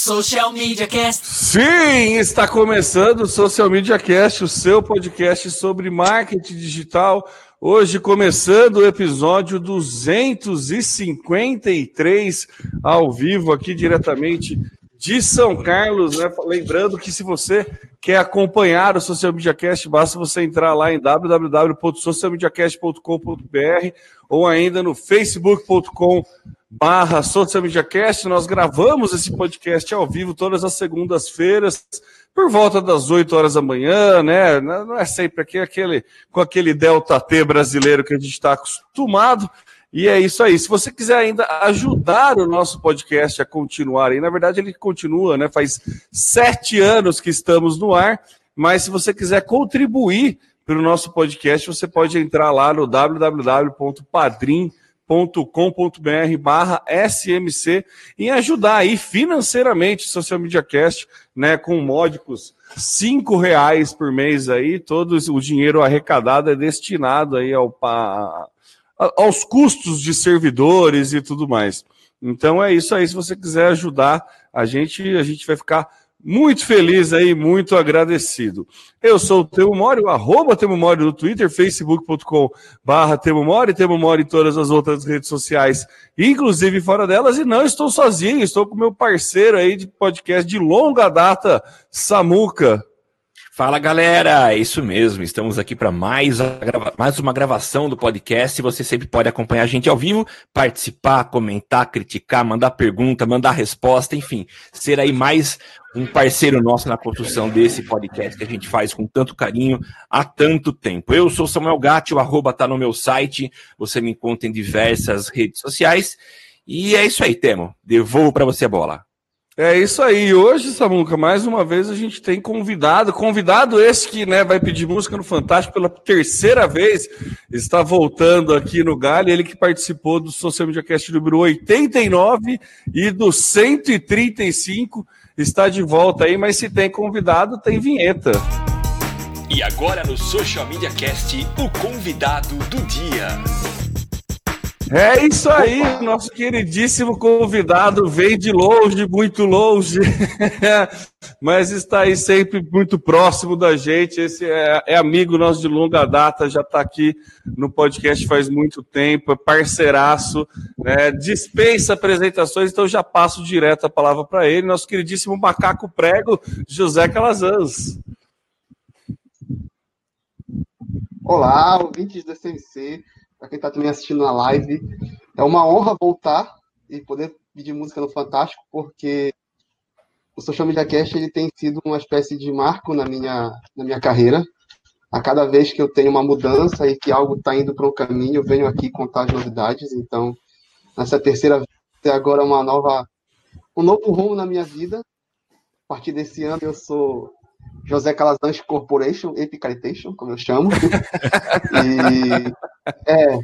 Social Media Cast. Sim, está começando o Social Media Cast, o seu podcast sobre marketing digital. Hoje começando o episódio 253 ao vivo aqui diretamente de São Carlos, né? Lembrando que se você quer acompanhar o Social Media Cast, basta você entrar lá em www.socialmediacast.com.br ou ainda no facebook.com barra Social Media Cast. Nós gravamos esse podcast ao vivo todas as segundas-feiras, por volta das 8 horas da manhã, né? Não é sempre aqui aquele, com aquele Delta T brasileiro que a gente está acostumado. E é isso aí. Se você quiser ainda ajudar o nosso podcast a continuar, e na verdade ele continua, né? Faz sete anos que estamos no ar, mas se você quiser contribuir para o nosso podcast, você pode entrar lá no www.padrim.com.br barra SMC e ajudar aí financeiramente o Social Media Cast, né, com módicos cinco reais por mês aí, todo o dinheiro arrecadado é destinado aí ao, aos custos de servidores e tudo mais. Então é isso aí. Se você quiser ajudar a gente, a gente vai ficar muito feliz aí, muito agradecido. Eu sou o Temo Mori, o arroba Temo Mori no Twitter, facebook.com barra Temo Mori, Temo Mori em todas as outras redes sociais, inclusive fora delas, e não estou sozinho, estou com meu parceiro aí de podcast de longa data, Samuca. Fala galera, é isso mesmo, estamos aqui para mais, mais uma gravação do podcast. Você sempre pode acompanhar a gente ao vivo, participar, comentar, criticar, mandar pergunta, mandar resposta, enfim, ser aí mais um parceiro nosso na construção desse podcast que a gente faz com tanto carinho há tanto tempo. Eu sou Samuel Gatti, o arroba tá no meu site, você me encontra em diversas redes sociais. E é isso aí, Temo. Devolvo para você a bola. É isso aí. Hoje, Samuca, mais uma vez a gente tem convidado, convidado esse que né, vai pedir música no Fantástico pela terceira vez, está voltando aqui no Galho, ele que participou do Social Media Cast número 89 e do 135, está de volta aí, mas se tem convidado, tem vinheta. E agora no Social Media Cast, o convidado do dia. É isso aí, nosso queridíssimo convidado vem de longe, muito longe, mas está aí sempre muito próximo da gente. Esse é, é amigo nosso de longa data, já está aqui no podcast faz muito tempo, é parceiraço, né? dispensa apresentações, então já passo direto a palavra para ele, nosso queridíssimo macaco prego, José Calazans. Olá, ouvintes da CMC para quem está também assistindo na live. É uma honra voltar e poder pedir música no Fantástico, porque o Social Media Cast ele tem sido uma espécie de marco na minha, na minha carreira. A cada vez que eu tenho uma mudança e que algo está indo para um caminho, eu venho aqui contar as novidades. Então, nessa terceira vez, agora uma nova, um novo rumo na minha vida. A partir desse ano, eu sou José Calazans Corporation, Epicaritation, como eu chamo. e é,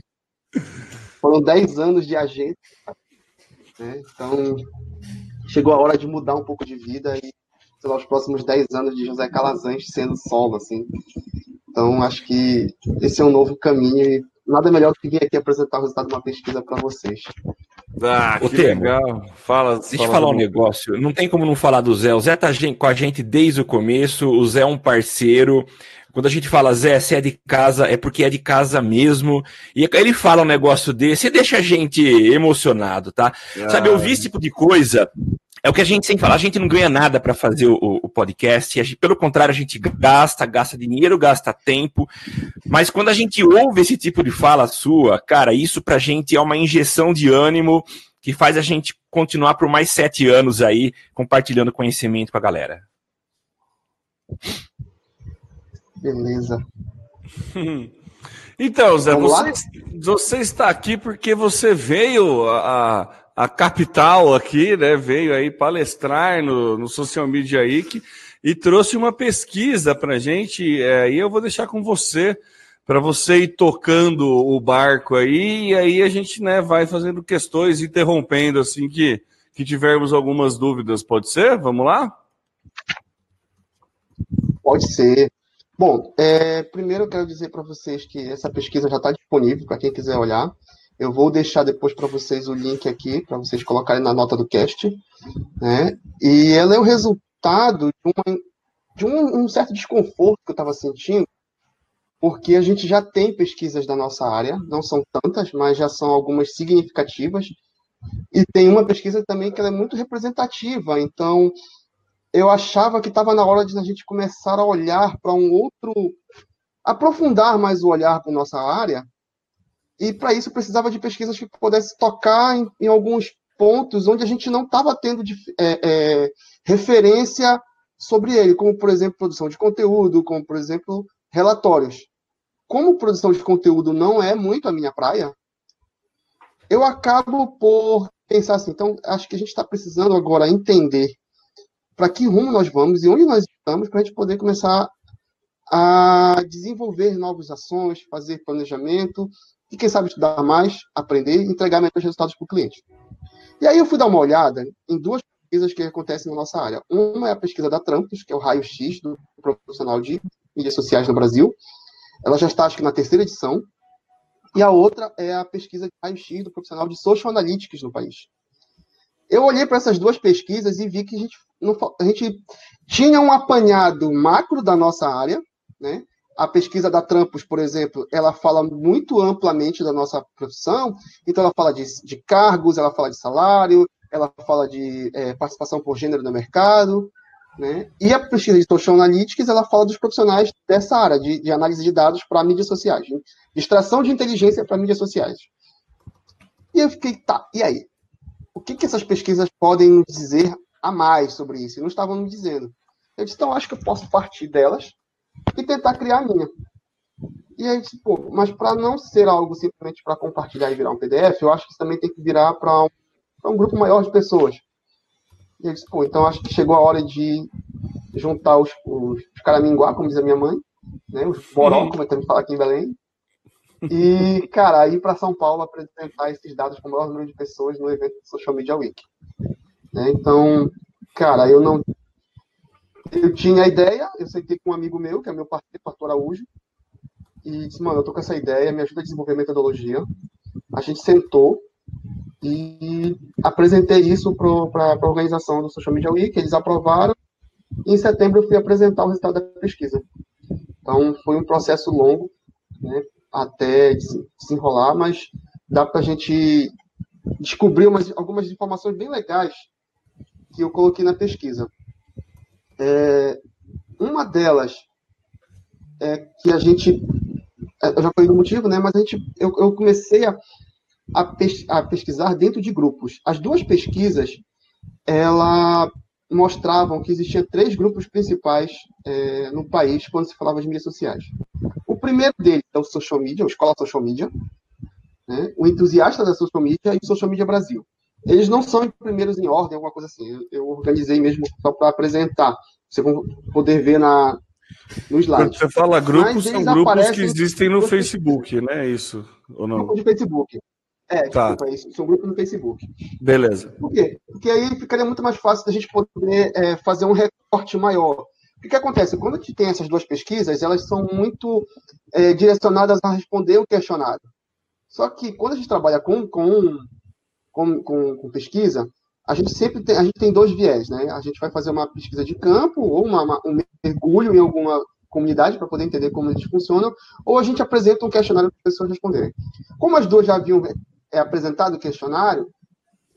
foram 10 anos de agente. Né? Então, chegou a hora de mudar um pouco de vida e sei lá, os próximos 10 anos de José Calazans sendo solo, assim. Então, acho que esse é um novo caminho e nada melhor do que vir aqui apresentar o resultado de uma pesquisa para vocês. Ah, que legal. Fala, Deixa eu falar um negócio. Não tem como não falar do Zé. O Zé tá com a gente desde o começo. O Zé é um parceiro. Quando a gente fala, Zé, se é de casa, é porque é de casa mesmo. E ele fala um negócio desse e deixa a gente emocionado, tá? Ah. Sabe, eu vi esse tipo de coisa é o que a gente sempre fala, a gente não ganha nada para fazer o, o podcast, gente, pelo contrário, a gente gasta, gasta dinheiro, gasta tempo, mas quando a gente ouve esse tipo de fala sua, cara, isso pra gente é uma injeção de ânimo que faz a gente continuar por mais sete anos aí, compartilhando conhecimento com a galera. Beleza. Então, Zé, você, você, está aqui porque você veio a, a capital aqui, né, veio aí palestrar no, no Social Media Week e trouxe uma pesquisa para a gente, é, e eu vou deixar com você, para você ir tocando o barco aí, e aí a gente né, vai fazendo questões, interrompendo assim que, que tivermos algumas dúvidas, pode ser? Vamos lá? Pode ser. Bom, é, primeiro eu quero dizer para vocês que essa pesquisa já está disponível para quem quiser olhar. Eu vou deixar depois para vocês o link aqui, para vocês colocarem na nota do cast. Né? E ela é o resultado de, uma, de um, um certo desconforto que eu estava sentindo, porque a gente já tem pesquisas da nossa área, não são tantas, mas já são algumas significativas. E tem uma pesquisa também que é muito representativa. Então, eu achava que estava na hora de a gente começar a olhar para um outro, aprofundar mais o olhar para nossa área e para isso precisava de pesquisas que pudessem tocar em, em alguns pontos onde a gente não estava tendo de, é, é, referência sobre ele, como, por exemplo, produção de conteúdo, como, por exemplo, relatórios. Como produção de conteúdo não é muito a minha praia, eu acabo por pensar assim, então, acho que a gente está precisando agora entender para que rumo nós vamos e onde nós estamos para a gente poder começar a desenvolver novas ações, fazer planejamento e quem sabe estudar mais, aprender e entregar melhores resultados para o cliente. E aí eu fui dar uma olhada em duas pesquisas que acontecem na nossa área. Uma é a pesquisa da Trampos, que é o raio-x do profissional de mídias sociais no Brasil. Ela já está, acho que, na terceira edição. E a outra é a pesquisa de raio-x do profissional de social analytics no país. Eu olhei para essas duas pesquisas e vi que a gente, a gente tinha um apanhado macro da nossa área, né? A pesquisa da Trampos, por exemplo, ela fala muito amplamente da nossa profissão, então ela fala de, de cargos, ela fala de salário, ela fala de é, participação por gênero no mercado, né? E a pesquisa de Social Analytics, ela fala dos profissionais dessa área, de, de análise de dados para mídias sociais, de extração de inteligência para mídias sociais. E eu fiquei, tá, e aí? O que, que essas pesquisas podem nos dizer a mais sobre isso? E não estavam me dizendo. Eu disse, então, acho que eu posso partir delas e tentar criar a minha. E aí, tipo, mas para não ser algo simplesmente para compartilhar e virar um PDF, eu acho que isso também tem que virar para um, um, grupo maior de pessoas. E disse, pô, então acho que chegou a hora de juntar os, os, os caraminguá, como diz a minha mãe, né, os boró, como eu também falo aqui em Belém, e, cara, ir para São Paulo apresentar esses dados com o maior número de pessoas no evento do Social Media Week. Né, então, cara, eu não eu tinha a ideia, eu sentei com um amigo meu, que é meu parceiro, Arthur Araújo, e disse, mano, eu tô com essa ideia, me ajuda a desenvolver metodologia. A gente sentou e apresentei isso para a organização do Social Media Week, eles aprovaram, e em setembro eu fui apresentar o resultado da pesquisa. Então, foi um processo longo, né, até desenrolar, mas dá para a gente descobrir umas, algumas informações bem legais que eu coloquei na pesquisa. É, uma delas é que a gente. É, eu já falei do motivo, né? Mas a gente, eu, eu comecei a, a, pes, a, pesquisar dentro de grupos. As duas pesquisas ela mostravam que existiam três grupos principais é, no país quando se falava de mídias sociais. O primeiro deles é o social media, o Escola Social Media, né? o entusiasta da social media e o Social Media Brasil. Eles não são primeiros em ordem, alguma coisa assim. Eu, eu organizei mesmo só para apresentar. Você vai poder ver na, no slide. Quando você fala grupos, são grupos que existem no Facebook, né? Isso, ou não? Grupo de Facebook. É, tá. desculpa, isso, são grupos no Facebook. Beleza. Por quê? Porque aí ficaria muito mais fácil da gente poder é, fazer um recorte maior. O que acontece? Quando a gente tem essas duas pesquisas, elas são muito é, direcionadas a responder o questionário. Só que quando a gente trabalha com, com com, com, com, pesquisa, a gente sempre tem, a gente tem dois viés, né? A gente vai fazer uma pesquisa de campo ou uma, uma, um mergulho em alguma comunidade para poder entender como eles funcionam, ou a gente apresenta um questionário para as pessoas responderem. Como as duas já haviam é, apresentado o questionário,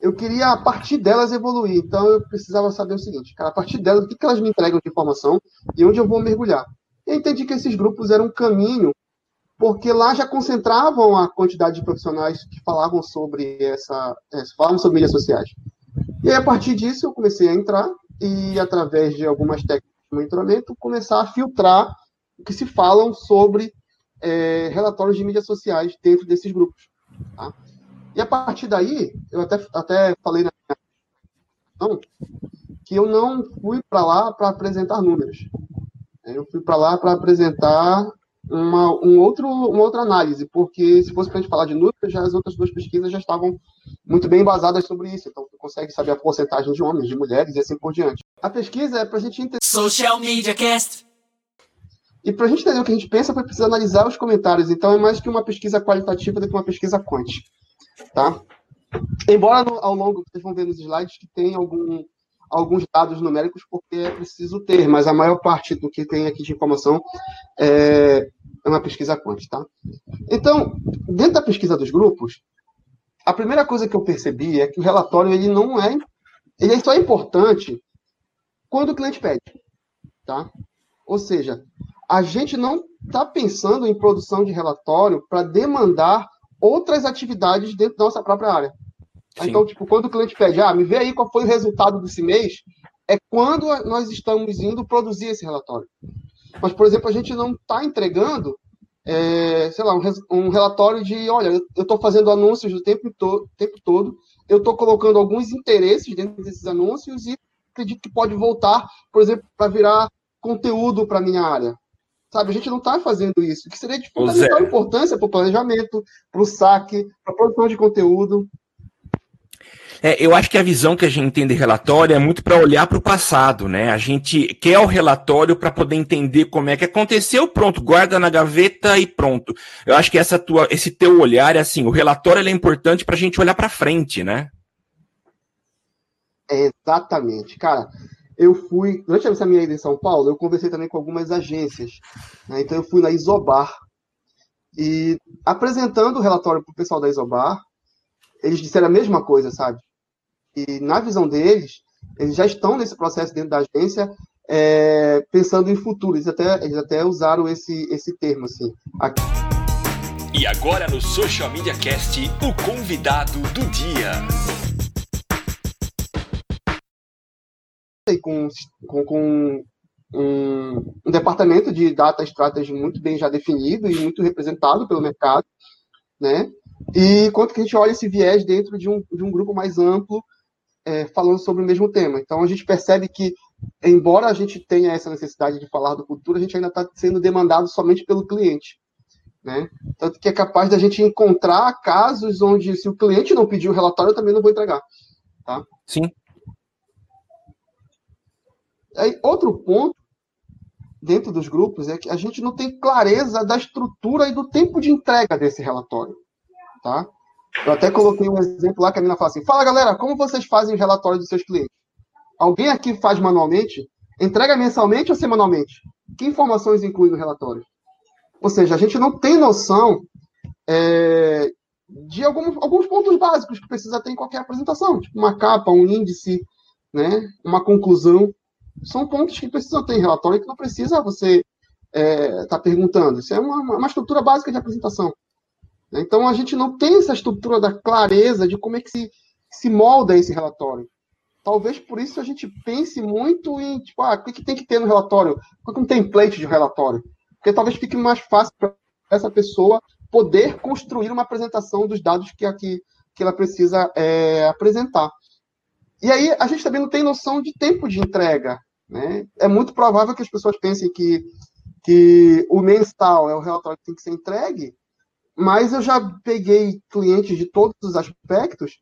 eu queria, a partir delas, evoluir. Então, eu precisava saber o seguinte, cara, a partir delas, o que, que elas me entregam de informação e onde eu vou mergulhar. Eu entendi que esses grupos eram um caminho porque lá já concentravam a quantidade de profissionais que falavam sobre essa, falavam sobre mídias sociais. E aí, a partir disso, eu comecei a entrar e, através de algumas técnicas de monitoramento, começar a filtrar o que se falam sobre é, relatórios de mídias sociais dentro desses grupos. Tá? E a partir daí, eu até, até falei na minha que eu não fui para lá para apresentar números. Eu fui para lá para apresentar uma, um outro, uma outra análise, porque se fosse para a gente falar de números, já as outras duas pesquisas já estavam muito bem embasadas sobre isso. Então, você consegue saber a porcentagem de homens, de mulheres e assim por diante. A pesquisa é para a gente entender. Social Media Cast. E para a gente entender o que a gente pensa, foi preciso analisar os comentários. Então, é mais que uma pesquisa qualitativa do que uma pesquisa quant. tá? Embora ao longo, vocês vão ver nos slides que tem algum, alguns dados numéricos, porque é preciso ter, mas a maior parte do que tem aqui de informação é, é uma pesquisa quant, tá? Então, dentro da pesquisa dos grupos, a primeira coisa que eu percebi é que o relatório ele não é, ele só é importante quando o cliente pede, tá? Ou seja, a gente não está pensando em produção de relatório para demandar outras atividades dentro da nossa própria área. Sim. Então, tipo, quando o cliente pede, ah, me vê aí qual foi o resultado desse mês, é quando nós estamos indo produzir esse relatório. Mas, por exemplo, a gente não está entregando, é, sei lá, um, um, relatório de, olha, eu estou fazendo anúncios o tempo, to tempo todo, eu estou colocando alguns interesses dentro desses anúncios e acredito que pode voltar, por exemplo, para virar conteúdo para minha área. Sabe, a gente não está fazendo isso, que seria de fundamental importância para o planejamento, para o saque, para a produção de conteúdo. É, eu acho que a visão que a gente tem de relatório é muito para olhar para o passado, né? A gente quer o relatório para poder entender como é que aconteceu, pronto, guarda na gaveta e pronto. Eu acho que essa tua, esse teu olhar é assim, o relatório é importante para a gente olhar para frente, né? Exatamente, cara eu fui, durante essa minha ida em São Paulo, eu conversei também com algumas agências. Né? Então, eu fui na Isobar. E apresentando o relatório para o pessoal da Isobar, eles disseram a mesma coisa, sabe? E na visão deles, eles já estão nesse processo dentro da agência, é, pensando em futuro. Eles até, eles até usaram esse, esse termo, assim. Aqui. E agora no Social Media Cast, o convidado do dia. com, com, com um, um, departamento de data strategy muito bem já definido e muito representado pelo mercado, né? E quanto que a gente olha esse viés dentro de um, de um grupo mais amplo, é, falando sobre o mesmo tema. Então a gente percebe que, embora a gente tenha essa necessidade de falar do futuro, a gente ainda está sendo demandado somente pelo cliente. Né? Tanto que é capaz da gente encontrar casos onde, se o cliente não pedir o relatório, eu também não vou entregar. Tá? Sim. Aí, outro ponto dentro dos grupos é que a gente não tem clareza da estrutura e do tempo de entrega desse relatório. Tá? Eu até coloquei um exemplo lá que a menina fala assim: fala galera, como vocês fazem o relatório dos seus clientes? Alguém aqui faz manualmente? Entrega mensalmente ou semanalmente? Que informações inclui no relatório? Ou seja, a gente não tem noção é, de alguns, alguns pontos básicos que precisa ter em qualquer apresentação, tipo uma capa, um índice, né, uma conclusão são pontos que precisam ter em relatório que não precisa você estar é, tá perguntando. Isso é uma, uma estrutura básica de apresentação. Então, a gente não tem essa estrutura da clareza de como é que se, se molda esse relatório. Talvez por isso a gente pense muito em, tipo, ah, o que, que tem que ter no relatório? Qual é um template de relatório? Porque talvez fique mais fácil para essa pessoa poder construir uma apresentação dos dados que, aqui, que ela precisa é, apresentar. E aí a gente também não tem noção de tempo de entrega. Né? É muito provável que as pessoas pensem que, que o mensal é o relatório que tem que ser entregue, mas eu já peguei clientes de todos os aspectos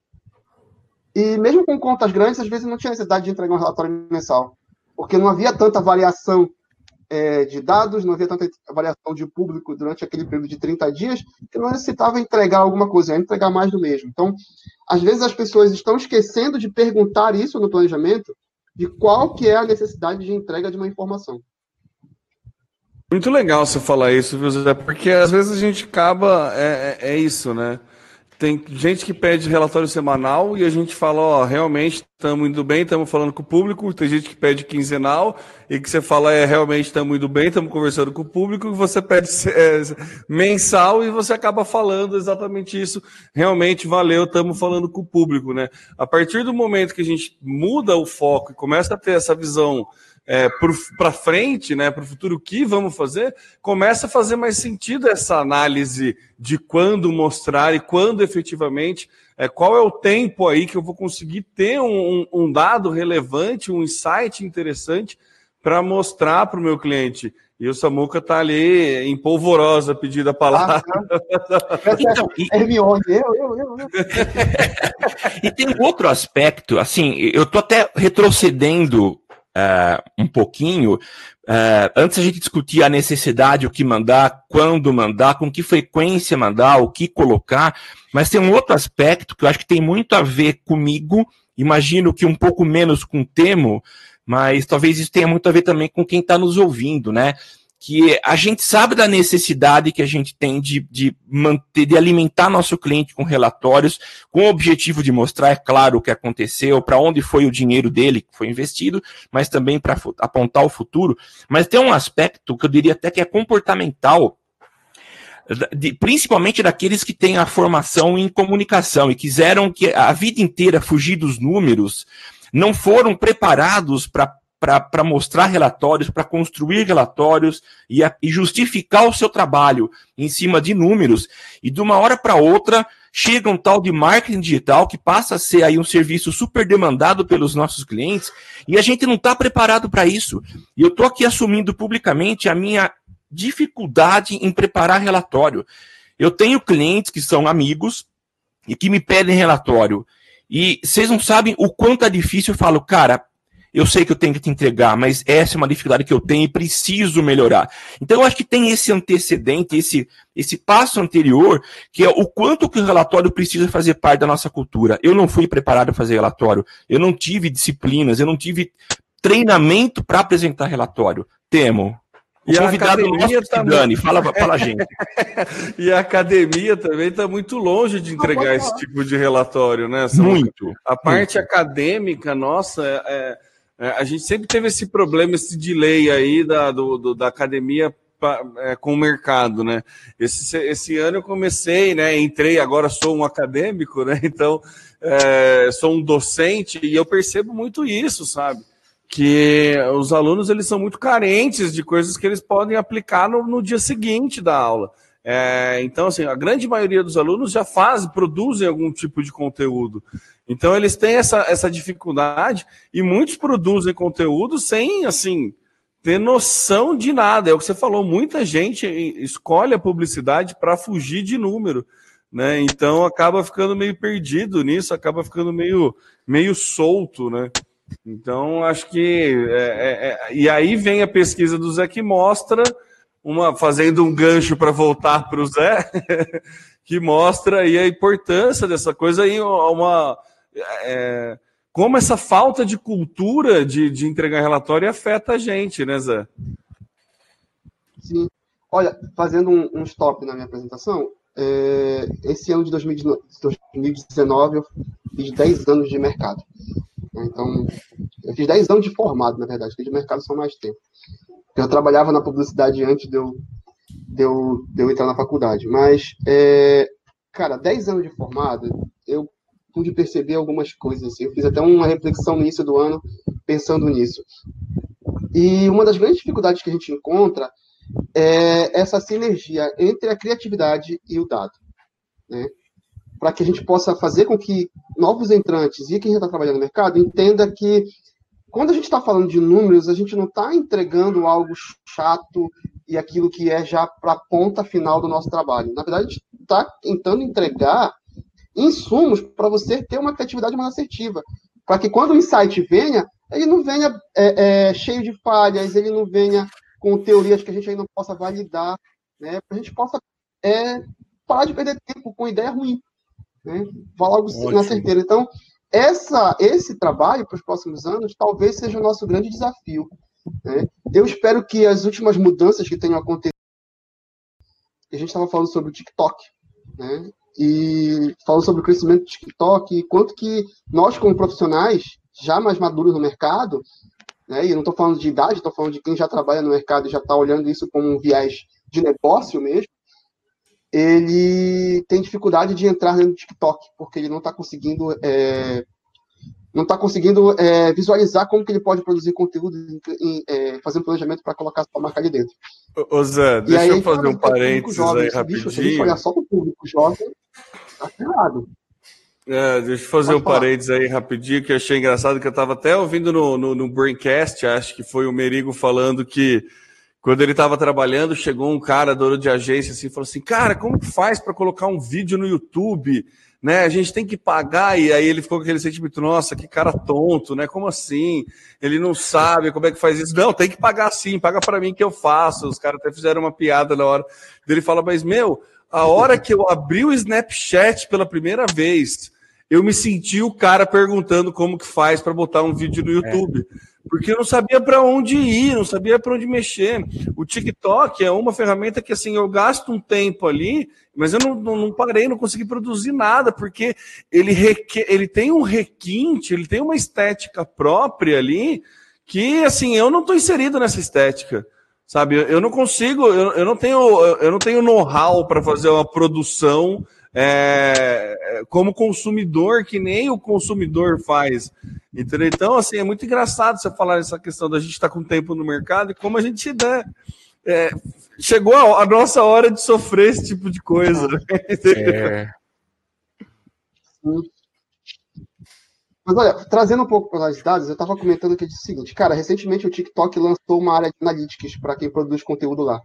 e mesmo com contas grandes, às vezes não tinha necessidade de entregar um relatório mensal, porque não havia tanta variação é, de dados, não havia tanta variação de público durante aquele período de 30 dias, que não necessitava entregar alguma coisa, entregar mais do mesmo. Então, às vezes as pessoas estão esquecendo de perguntar isso no planejamento, de qual que é a necessidade de entrega de uma informação. Muito legal você falar isso, viu, Zé? Porque às vezes a gente acaba. É, é, é isso, né? Tem gente que pede relatório semanal e a gente fala, ó, realmente estamos indo bem, estamos falando com o público. Tem gente que pede quinzenal e que você fala, é, realmente estamos indo bem, estamos conversando com o público. E você pede é, mensal e você acaba falando exatamente isso. Realmente valeu, estamos falando com o público, né? A partir do momento que a gente muda o foco e começa a ter essa visão é, para frente, né, para o futuro, o que vamos fazer, começa a fazer mais sentido essa análise de quando mostrar e quando efetivamente, é, qual é o tempo aí que eu vou conseguir ter um, um dado relevante, um insight interessante para mostrar para o meu cliente. E o Samuca está ali em polvorosa pedindo a palavra. Ah, então, e... Hermione, eu, eu, eu. e tem outro aspecto, assim, eu estou até retrocedendo uh, um pouquinho, uh, antes a gente discutir a necessidade, o que mandar, quando mandar, com que frequência mandar, o que colocar, mas tem um outro aspecto que eu acho que tem muito a ver comigo, imagino que um pouco menos com o Temo, mas talvez isso tenha muito a ver também com quem está nos ouvindo, né? Que a gente sabe da necessidade que a gente tem de, de manter, de alimentar nosso cliente com relatórios, com o objetivo de mostrar, é claro, o que aconteceu, para onde foi o dinheiro dele que foi investido, mas também para apontar o futuro. Mas tem um aspecto que eu diria até que é comportamental, de, principalmente daqueles que têm a formação em comunicação e quiseram que a vida inteira fugir dos números, não foram preparados para para mostrar relatórios, para construir relatórios e, a, e, justificar o seu trabalho em cima de números. E de uma hora para outra chega um tal de marketing digital que passa a ser aí um serviço super demandado pelos nossos clientes e a gente não está preparado para isso. E eu estou aqui assumindo publicamente a minha dificuldade em preparar relatório. Eu tenho clientes que são amigos e que me pedem relatório. E vocês não sabem o quanto é difícil. Eu falo, cara, eu sei que eu tenho que te entregar, mas essa é uma dificuldade que eu tenho e preciso melhorar. Então, eu acho que tem esse antecedente, esse, esse passo anterior, que é o quanto que o relatório precisa fazer parte da nossa cultura. Eu não fui preparado para fazer relatório, eu não tive disciplinas, eu não tive treinamento para apresentar relatório. Temo. O e convidado a academia nosso, também... Dani, fala, fala a gente. e a academia também está muito longe de entregar esse tipo de relatório, né? muito. A parte muito. acadêmica, nossa, é é, a gente sempre teve esse problema, esse delay aí da, do, do da academia pra, é, com o mercado, né? Esse, esse ano eu comecei, né? Entrei, agora sou um acadêmico, né? Então, é, sou um docente e eu percebo muito isso, sabe? Que os alunos eles são muito carentes de coisas que eles podem aplicar no, no dia seguinte da aula. É, então, assim, a grande maioria dos alunos já faz, produzem algum tipo de conteúdo. Então, eles têm essa, essa dificuldade e muitos produzem conteúdo sem, assim, ter noção de nada. É o que você falou, muita gente escolhe a publicidade para fugir de número. Né? Então acaba ficando meio perdido nisso, acaba ficando meio, meio solto, né? Então acho que é, é, é... e aí vem a pesquisa do Zé que mostra uma fazendo um gancho para voltar para o Zé, que mostra aí a importância dessa coisa aí, uma é, como essa falta de cultura de, de entregar relatório afeta a gente, né, Zé? Sim. Olha, fazendo um, um stop na minha apresentação, é, esse ano de 2019 eu fiz 10 anos de mercado. Então, eu fiz 10 anos de formado, na verdade, porque de mercado são mais tempo. Eu trabalhava na publicidade antes de eu, de eu, de eu entrar na faculdade. Mas, é, cara, 10 anos de formado, eu pude perceber algumas coisas. Assim. Eu fiz até uma reflexão no início do ano pensando nisso. E uma das grandes dificuldades que a gente encontra é essa sinergia entre a criatividade e o dado. Né? Para que a gente possa fazer com que novos entrantes e quem já está trabalhando no mercado entenda que quando a gente está falando de números, a gente não está entregando algo chato e aquilo que é já para a ponta final do nosso trabalho. Na verdade, a gente está tentando entregar insumos para você ter uma criatividade mais assertiva. Para que quando o insight venha, ele não venha é, é, cheio de falhas, ele não venha com teorias que a gente ainda não possa validar, né? para a gente possa é, parar de perder tempo com ideia ruim. Né? Falar algo Ótimo. na certeza. Então, essa, esse trabalho para os próximos anos talvez seja o nosso grande desafio. Né? Eu espero que as últimas mudanças que tenham acontecido. A gente estava falando sobre o TikTok, né? E falando sobre o crescimento do TikTok e quanto que nós, como profissionais, já mais maduros no mercado, né? e não estou falando de idade, estou falando de quem já trabalha no mercado e já está olhando isso como um viés de negócio mesmo, ele tem dificuldade de entrar do TikTok, porque ele não está conseguindo é, não está conseguindo é, visualizar como que ele pode produzir conteúdo e é, fazer um planejamento para colocar sua marca ali dentro. Ô Zé, deixa aí, eu fazer um parênteses jovem, aí rapidinho. Bicho, se a gente olhar só o público jovem, tá ferrado. É, deixa eu fazer Pode um falar. parênteses aí rapidinho, que eu achei engraçado, que eu estava até ouvindo no, no, no Braincast, acho que foi o Merigo falando que quando ele estava trabalhando, chegou um cara dono de agência assim, falou assim: "Cara, como que faz para colocar um vídeo no YouTube?" Né? A gente tem que pagar, e aí ele ficou com aquele sentimento, nossa, que cara tonto, né? Como assim? Ele não sabe como é que faz isso. Não, tem que pagar sim, paga para mim que eu faço. Os caras até fizeram uma piada na hora. Ele fala, mas meu, a hora que eu abri o Snapchat pela primeira vez, eu me senti o cara perguntando como que faz para botar um vídeo no YouTube. É porque eu não sabia para onde ir, não sabia para onde mexer. O TikTok é uma ferramenta que assim eu gasto um tempo ali, mas eu não, não, não parei, não consegui produzir nada, porque ele, ele tem um requinte, ele tem uma estética própria ali, que assim eu não estou inserido nessa estética. Sabe, eu não consigo, eu, eu não tenho, eu não tenho know-how para fazer uma produção é, como consumidor, que nem o consumidor faz. Entendeu? Então, assim, é muito engraçado você falar essa questão da gente estar tá com tempo no mercado e como a gente dá. É, chegou a, a, nossa hora de sofrer esse tipo de coisa. Né? É. Mas olha, trazendo um pouco para as dados, eu estava comentando aqui o seguinte, cara, recentemente o TikTok lançou uma área de analytics para quem produz conteúdo lá.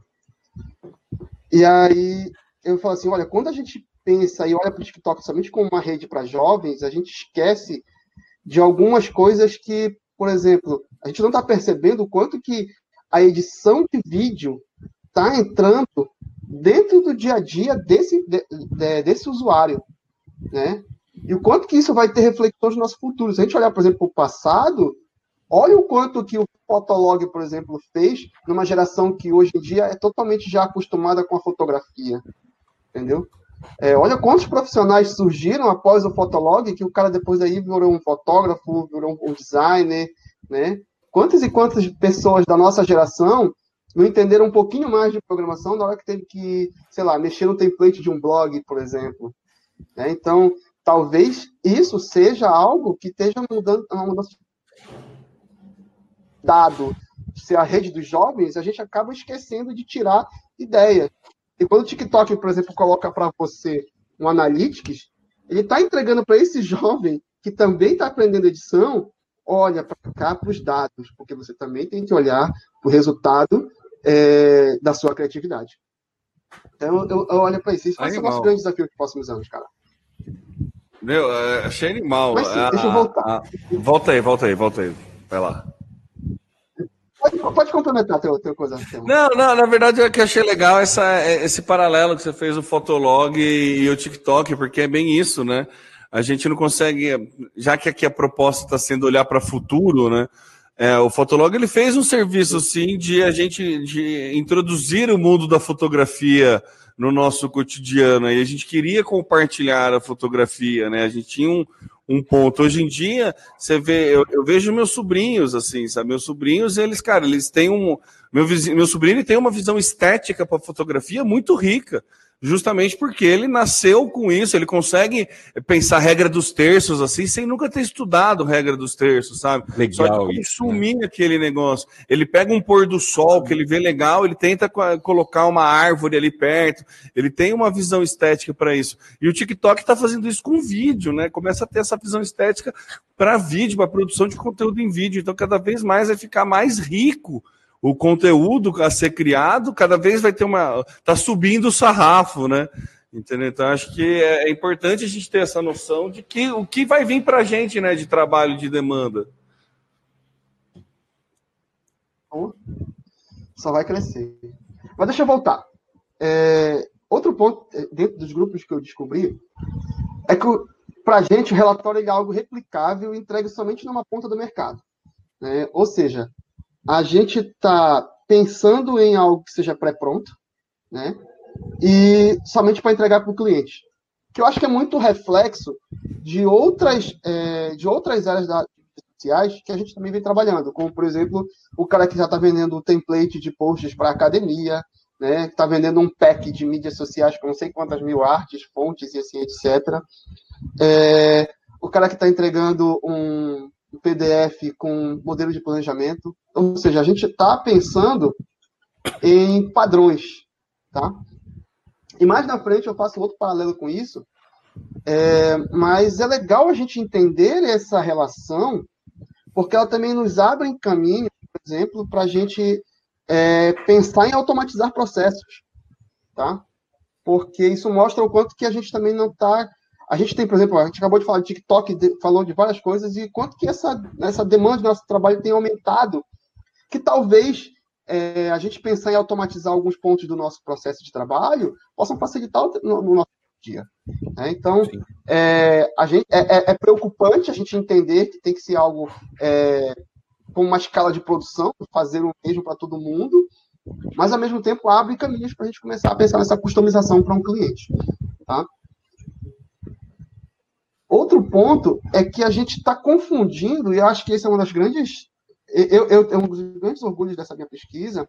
E aí eu falo assim, olha, quando a gente pensa e olha para o TikTok somente como uma rede para jovens, a gente esquece de algumas coisas que, por exemplo, a gente não está percebendo o quanto que a edição de vídeo está entrando dentro do dia a dia desse, de, de, desse usuário, né? E o quanto que isso vai ter reflexões no nosso futuro. Se a gente olhar, por exemplo, para o passado, olha o quanto que o Fotolog, por exemplo, fez numa geração que hoje em dia é totalmente já acostumada com a fotografia, entendeu? É, olha quantos profissionais surgiram após o Fotolog, que o cara depois aí virou um fotógrafo, virou um designer, né? Quantas e quantas pessoas da nossa geração não entenderam um pouquinho mais de programação na hora que teve que, sei lá, mexer no template de um blog, por exemplo. Né? Então, talvez isso seja algo que esteja mudando dado ser a rede dos jovens, a gente acaba esquecendo de tirar ideias. E quando o TikTok, por exemplo, coloca para você um Analytics, ele está entregando para esse jovem que também está aprendendo edição, olha para cá para os dados, porque você também tem que olhar o resultado é, da sua criatividade. Então, eu, eu olho para isso. Isso vai ser o nosso grande desafio dos próximos anos, cara. Meu, é, achei animal. Mas, sim, deixa eu voltar. Ah, ah, volta aí, volta aí, volta aí. Vai lá. Pode, complementar teu, teu coisa. Não, não, na verdade eu achei legal essa, esse paralelo que você fez o Fotolog e, o TikTok, porque é bem isso, né? A gente não consegue, já que aqui a proposta está sendo olhar para o futuro, né? É, o Fotolog ele fez um serviço sim de a gente de introduzir o mundo da fotografia no nosso cotidiano e a gente queria compartilhar a fotografia, né? A gente tinha um, um ponto. Hoje em dia, você vê, eu, eu, vejo meus sobrinhos, assim, sabe? Meus sobrinhos, eles, cara, eles têm um. Meu, vizinho, meu sobrinho tem uma visão estética para fotografia muito rica justamente porque ele nasceu com isso, ele consegue pensar regra dos terços assim, sem nunca ter estudado regra dos terços, sabe? Legal Só que consumir né? aquele negócio. Ele pega um pôr do sol que ele vê legal, ele tenta colocar uma árvore ali perto, ele tem uma visão estética para isso. E o TikTok está fazendo isso com vídeo, né? Começa a ter essa visão estética para vídeo, para produção de conteúdo em vídeo. Então, cada vez mais vai ficar mais rico o conteúdo a ser criado cada vez vai ter uma. tá subindo o sarrafo, né? Entendeu? Então acho que é, é importante a gente ter essa noção de que o que vai vir para a gente, né, de trabalho, de demanda. Só vai crescer. Mas deixa eu voltar. É, outro ponto é, dentro dos grupos que eu descobri é que para a gente o relatório é algo replicável e entregue somente numa ponta do mercado. Né? Ou seja, a gente está pensando em algo que seja pré-pronto, né? E somente para entregar para o cliente. Que eu acho que é muito reflexo de outras, é, de outras áreas da, sociais que a gente também vem trabalhando, como, por exemplo, o cara que já está vendendo o template de posts para academia, né? Está vendendo um pack de mídias sociais com não sei quantas mil artes, fontes e assim, etc. É, o cara que está entregando um, um PDF com modelo de planejamento. Ou seja, a gente está pensando em padrões, tá? E mais na frente eu faço outro paralelo com isso, é, mas é legal a gente entender essa relação, porque ela também nos abre caminho, por exemplo, para a gente é pensar em automatizar processos, tá? Porque isso mostra o quanto que a gente também não está a gente tem, por exemplo, a gente acabou de falar de TikTok, de, falou de várias coisas, e quanto que essa, essa demanda do nosso trabalho tem aumentado, que talvez é, a gente pensar em automatizar alguns pontos do nosso processo de trabalho possam facilitar no, no nosso dia. Né? Então, é, a gente, é, é, é, preocupante a gente entender que tem que ser algo é, com uma escala de produção, fazer o mesmo para todo mundo, mas ao mesmo tempo abre caminhos para a gente começar a pensar nessa customização para um cliente. Tá? Outro ponto é que a gente está confundindo, e acho que esse é uma das grandes. Eu, eu, um dos grandes orgulhos dessa minha pesquisa,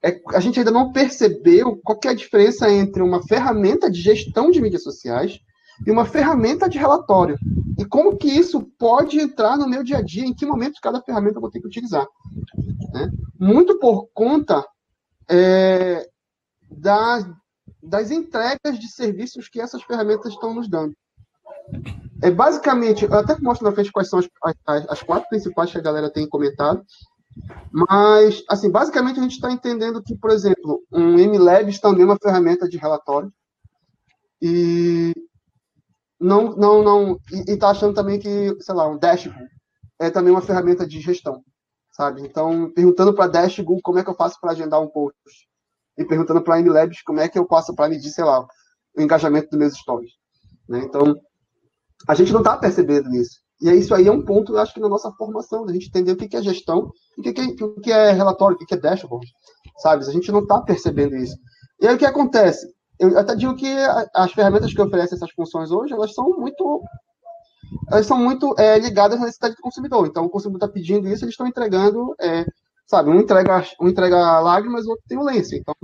é a gente ainda não percebeu qual é a diferença entre uma ferramenta de gestão de mídias sociais e uma ferramenta de relatório. E como que isso pode entrar no meu dia a dia, em que momento cada ferramenta eu vou ter que utilizar. Né? Muito por conta é, das, das entregas de serviços que essas ferramentas estão nos dando. É basicamente, eu até mostro na frente quais são as, as, as quatro principais que a galera tem comentado. Mas, assim, basicamente a gente está entendendo que, por exemplo, um MLabs também é uma ferramenta de relatório. E não, não, não, e está achando também que, sei lá, um dashboard é também uma ferramenta de gestão, sabe? Então, perguntando para dashboard como é que eu faço para agendar um post e perguntando para MLabs como é que eu faço para medir, sei lá, o engajamento dos meus stories. Né? Então, a gente não está percebendo isso. E isso aí é um ponto, eu acho que na nossa formação, da gente entender o que é gestão, o que é, o que é relatório, o que é dashboard, sabe? A gente não está percebendo isso. E aí o que acontece? Eu até digo que as ferramentas que oferecem essas funções hoje, elas são muito elas são muito é, ligadas à necessidade do consumidor. Então, o consumidor está pedindo isso, eles estão entregando, é, sabe, um entrega, um entrega lágrimas, o outro tem o lenço. Então,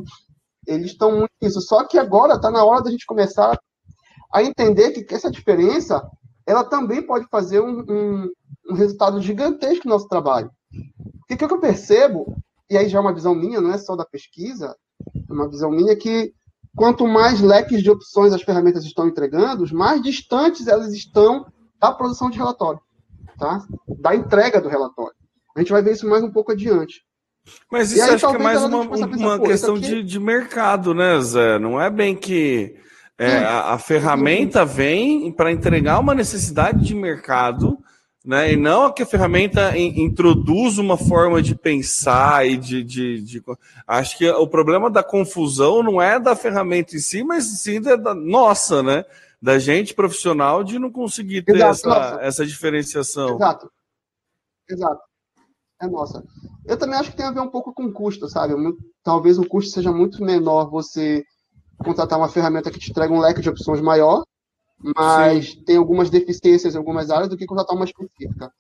eles estão muito isso. Só que agora está na hora da gente começar a entender que essa diferença ela também pode fazer um, um, um resultado gigantesco no nosso trabalho. O que eu percebo, e aí já é uma visão minha, não é só da pesquisa, é uma visão minha que quanto mais leques de opções as ferramentas estão entregando, mais distantes elas estão da produção de relatório, tá? da entrega do relatório. A gente vai ver isso mais um pouco adiante. Mas isso aí, acho que é mais uma, uma questão aqui... de, de mercado, né, Zé? Não é bem que é, a, a, ferramenta vem para entregar uma necessidade de mercado, né? E não que a ferramenta in, introduz uma forma de pensar e de, de, de, Acho que o problema da confusão não é da ferramenta em si, mas sim da, da nossa, né? Da gente profissional de não conseguir ter Exato, essa, essa diferenciação. Exato. Exato. É nossa. Eu também acho que tem a ver um pouco com custo, sabe? Talvez o custo seja muito menor você contratar uma ferramenta que te entrega um leque de opções maior, mas Sim. tem algumas deficiências em algumas áreas do que contratar uma específica.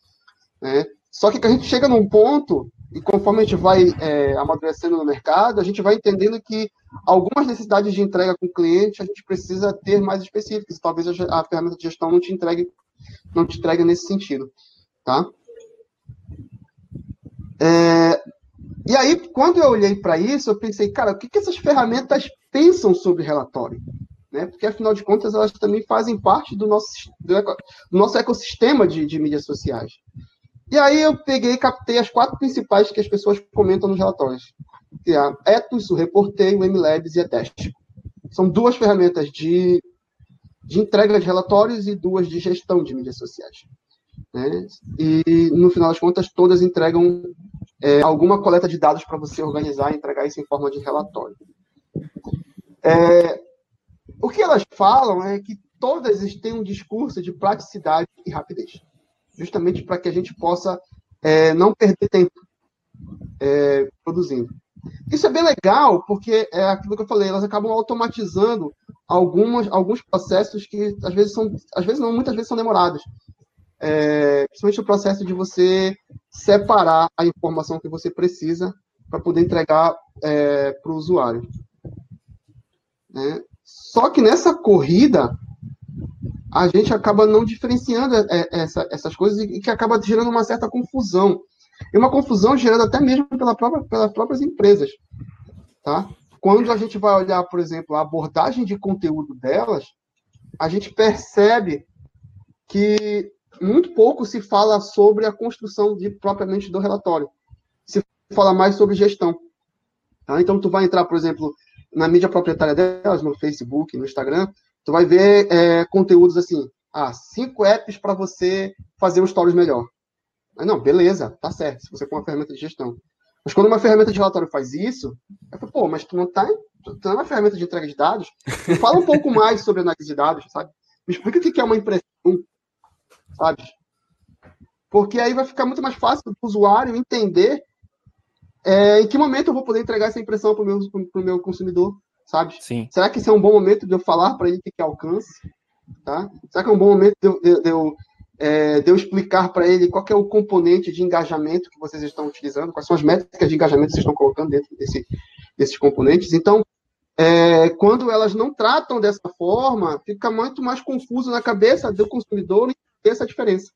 Né? Só que a gente chega num ponto, e conforme a gente vai é, amadurecendo no mercado, a gente vai entendendo que algumas necessidades de entrega com o cliente a gente precisa ter mais específicas. Talvez a, a ferramenta de gestão não te entregue, não te entregue nesse sentido. Tá? É, e aí, quando eu olhei para isso, eu pensei, cara, o que, que essas ferramentas pensam sobre relatório? Né? Porque, afinal de contas, elas também fazem parte do nosso, do, nosso ecossistema de, de, mídias sociais. E aí eu peguei e captei as quatro principais que as pessoas comentam nos relatórios. Que é a o Reportei, o MLabs e a Teste. São duas ferramentas de, de entrega de relatórios e duas de gestão de mídias sociais. Né? E, no final das contas, todas entregam é, alguma coleta de dados para você organizar e entregar isso em forma de relatório. É, o que elas falam é que todas têm um discurso de praticidade e rapidez, justamente para que a gente possa é, não perder tempo é, produzindo. Isso é bem legal, porque é aquilo que eu falei, elas acabam automatizando algumas, alguns processos que às vezes são, às vezes não, muitas vezes são demorados é, principalmente o processo de você separar a informação que você precisa para poder entregar é, para o usuário. Né? Só que nessa corrida, a gente acaba não diferenciando é, essa, essas coisas e que acaba gerando uma certa confusão. E uma confusão gerada até mesmo pela própria, pelas próprias empresas. Tá? Quando a gente vai olhar, por exemplo, a abordagem de conteúdo delas, a gente percebe que muito pouco se fala sobre a construção de propriamente do relatório. Se fala mais sobre gestão. Tá? Então, tu vai entrar, por exemplo, na mídia proprietária delas, no Facebook, no Instagram, tu vai ver é, conteúdos assim, ah, cinco apps para você fazer os stories melhor. Mas não, beleza, tá certo, se você com uma ferramenta de gestão. Mas quando uma ferramenta de relatório faz isso, eu falo, pô, mas tu não tá, tu tá uma ferramenta de entrega de dados? Fala um pouco mais sobre análise de dados, sabe? Me explica o que é uma impressão, sabe? Porque aí vai ficar muito mais fácil para o usuário entender é, em que momento eu vou poder entregar essa impressão para o meu, pro meu consumidor, sabe? Sim. Será que esse é um bom momento de eu falar para ele o que alcance? Tá? Será que é um bom momento de eu, de, de eu, é, de eu explicar para ele qual é o componente de engajamento que vocês estão utilizando, quais são as métricas de engajamento que vocês estão colocando dentro desse, desses componentes? Então, é, quando elas não tratam dessa forma, fica muito mais confuso na cabeça do consumidor entender essa diferença.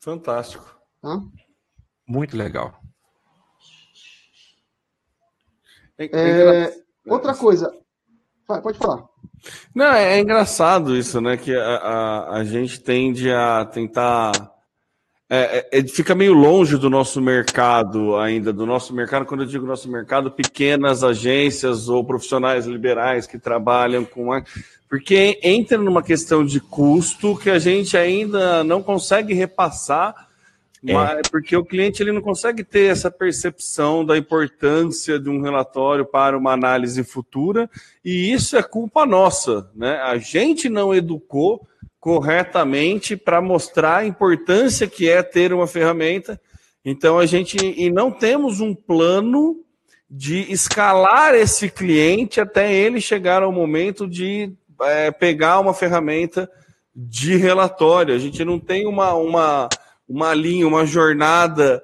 Fantástico. Tá? Muito legal. É, é, outra coisa, pode falar. Não, é, é engraçado isso, né? Que a, a, a gente tende a tentar. É, é, é, fica meio longe do nosso mercado ainda, do nosso mercado, quando eu digo nosso mercado, pequenas agências ou profissionais liberais que trabalham com. Porque entra numa questão de custo que a gente ainda não consegue repassar é. Porque o cliente ele não consegue ter essa percepção da importância de um relatório para uma análise futura, e isso é culpa nossa. Né? A gente não educou corretamente para mostrar a importância que é ter uma ferramenta. Então a gente e não temos um plano de escalar esse cliente até ele chegar ao momento de é, pegar uma ferramenta de relatório. A gente não tem uma, uma uma linha, uma jornada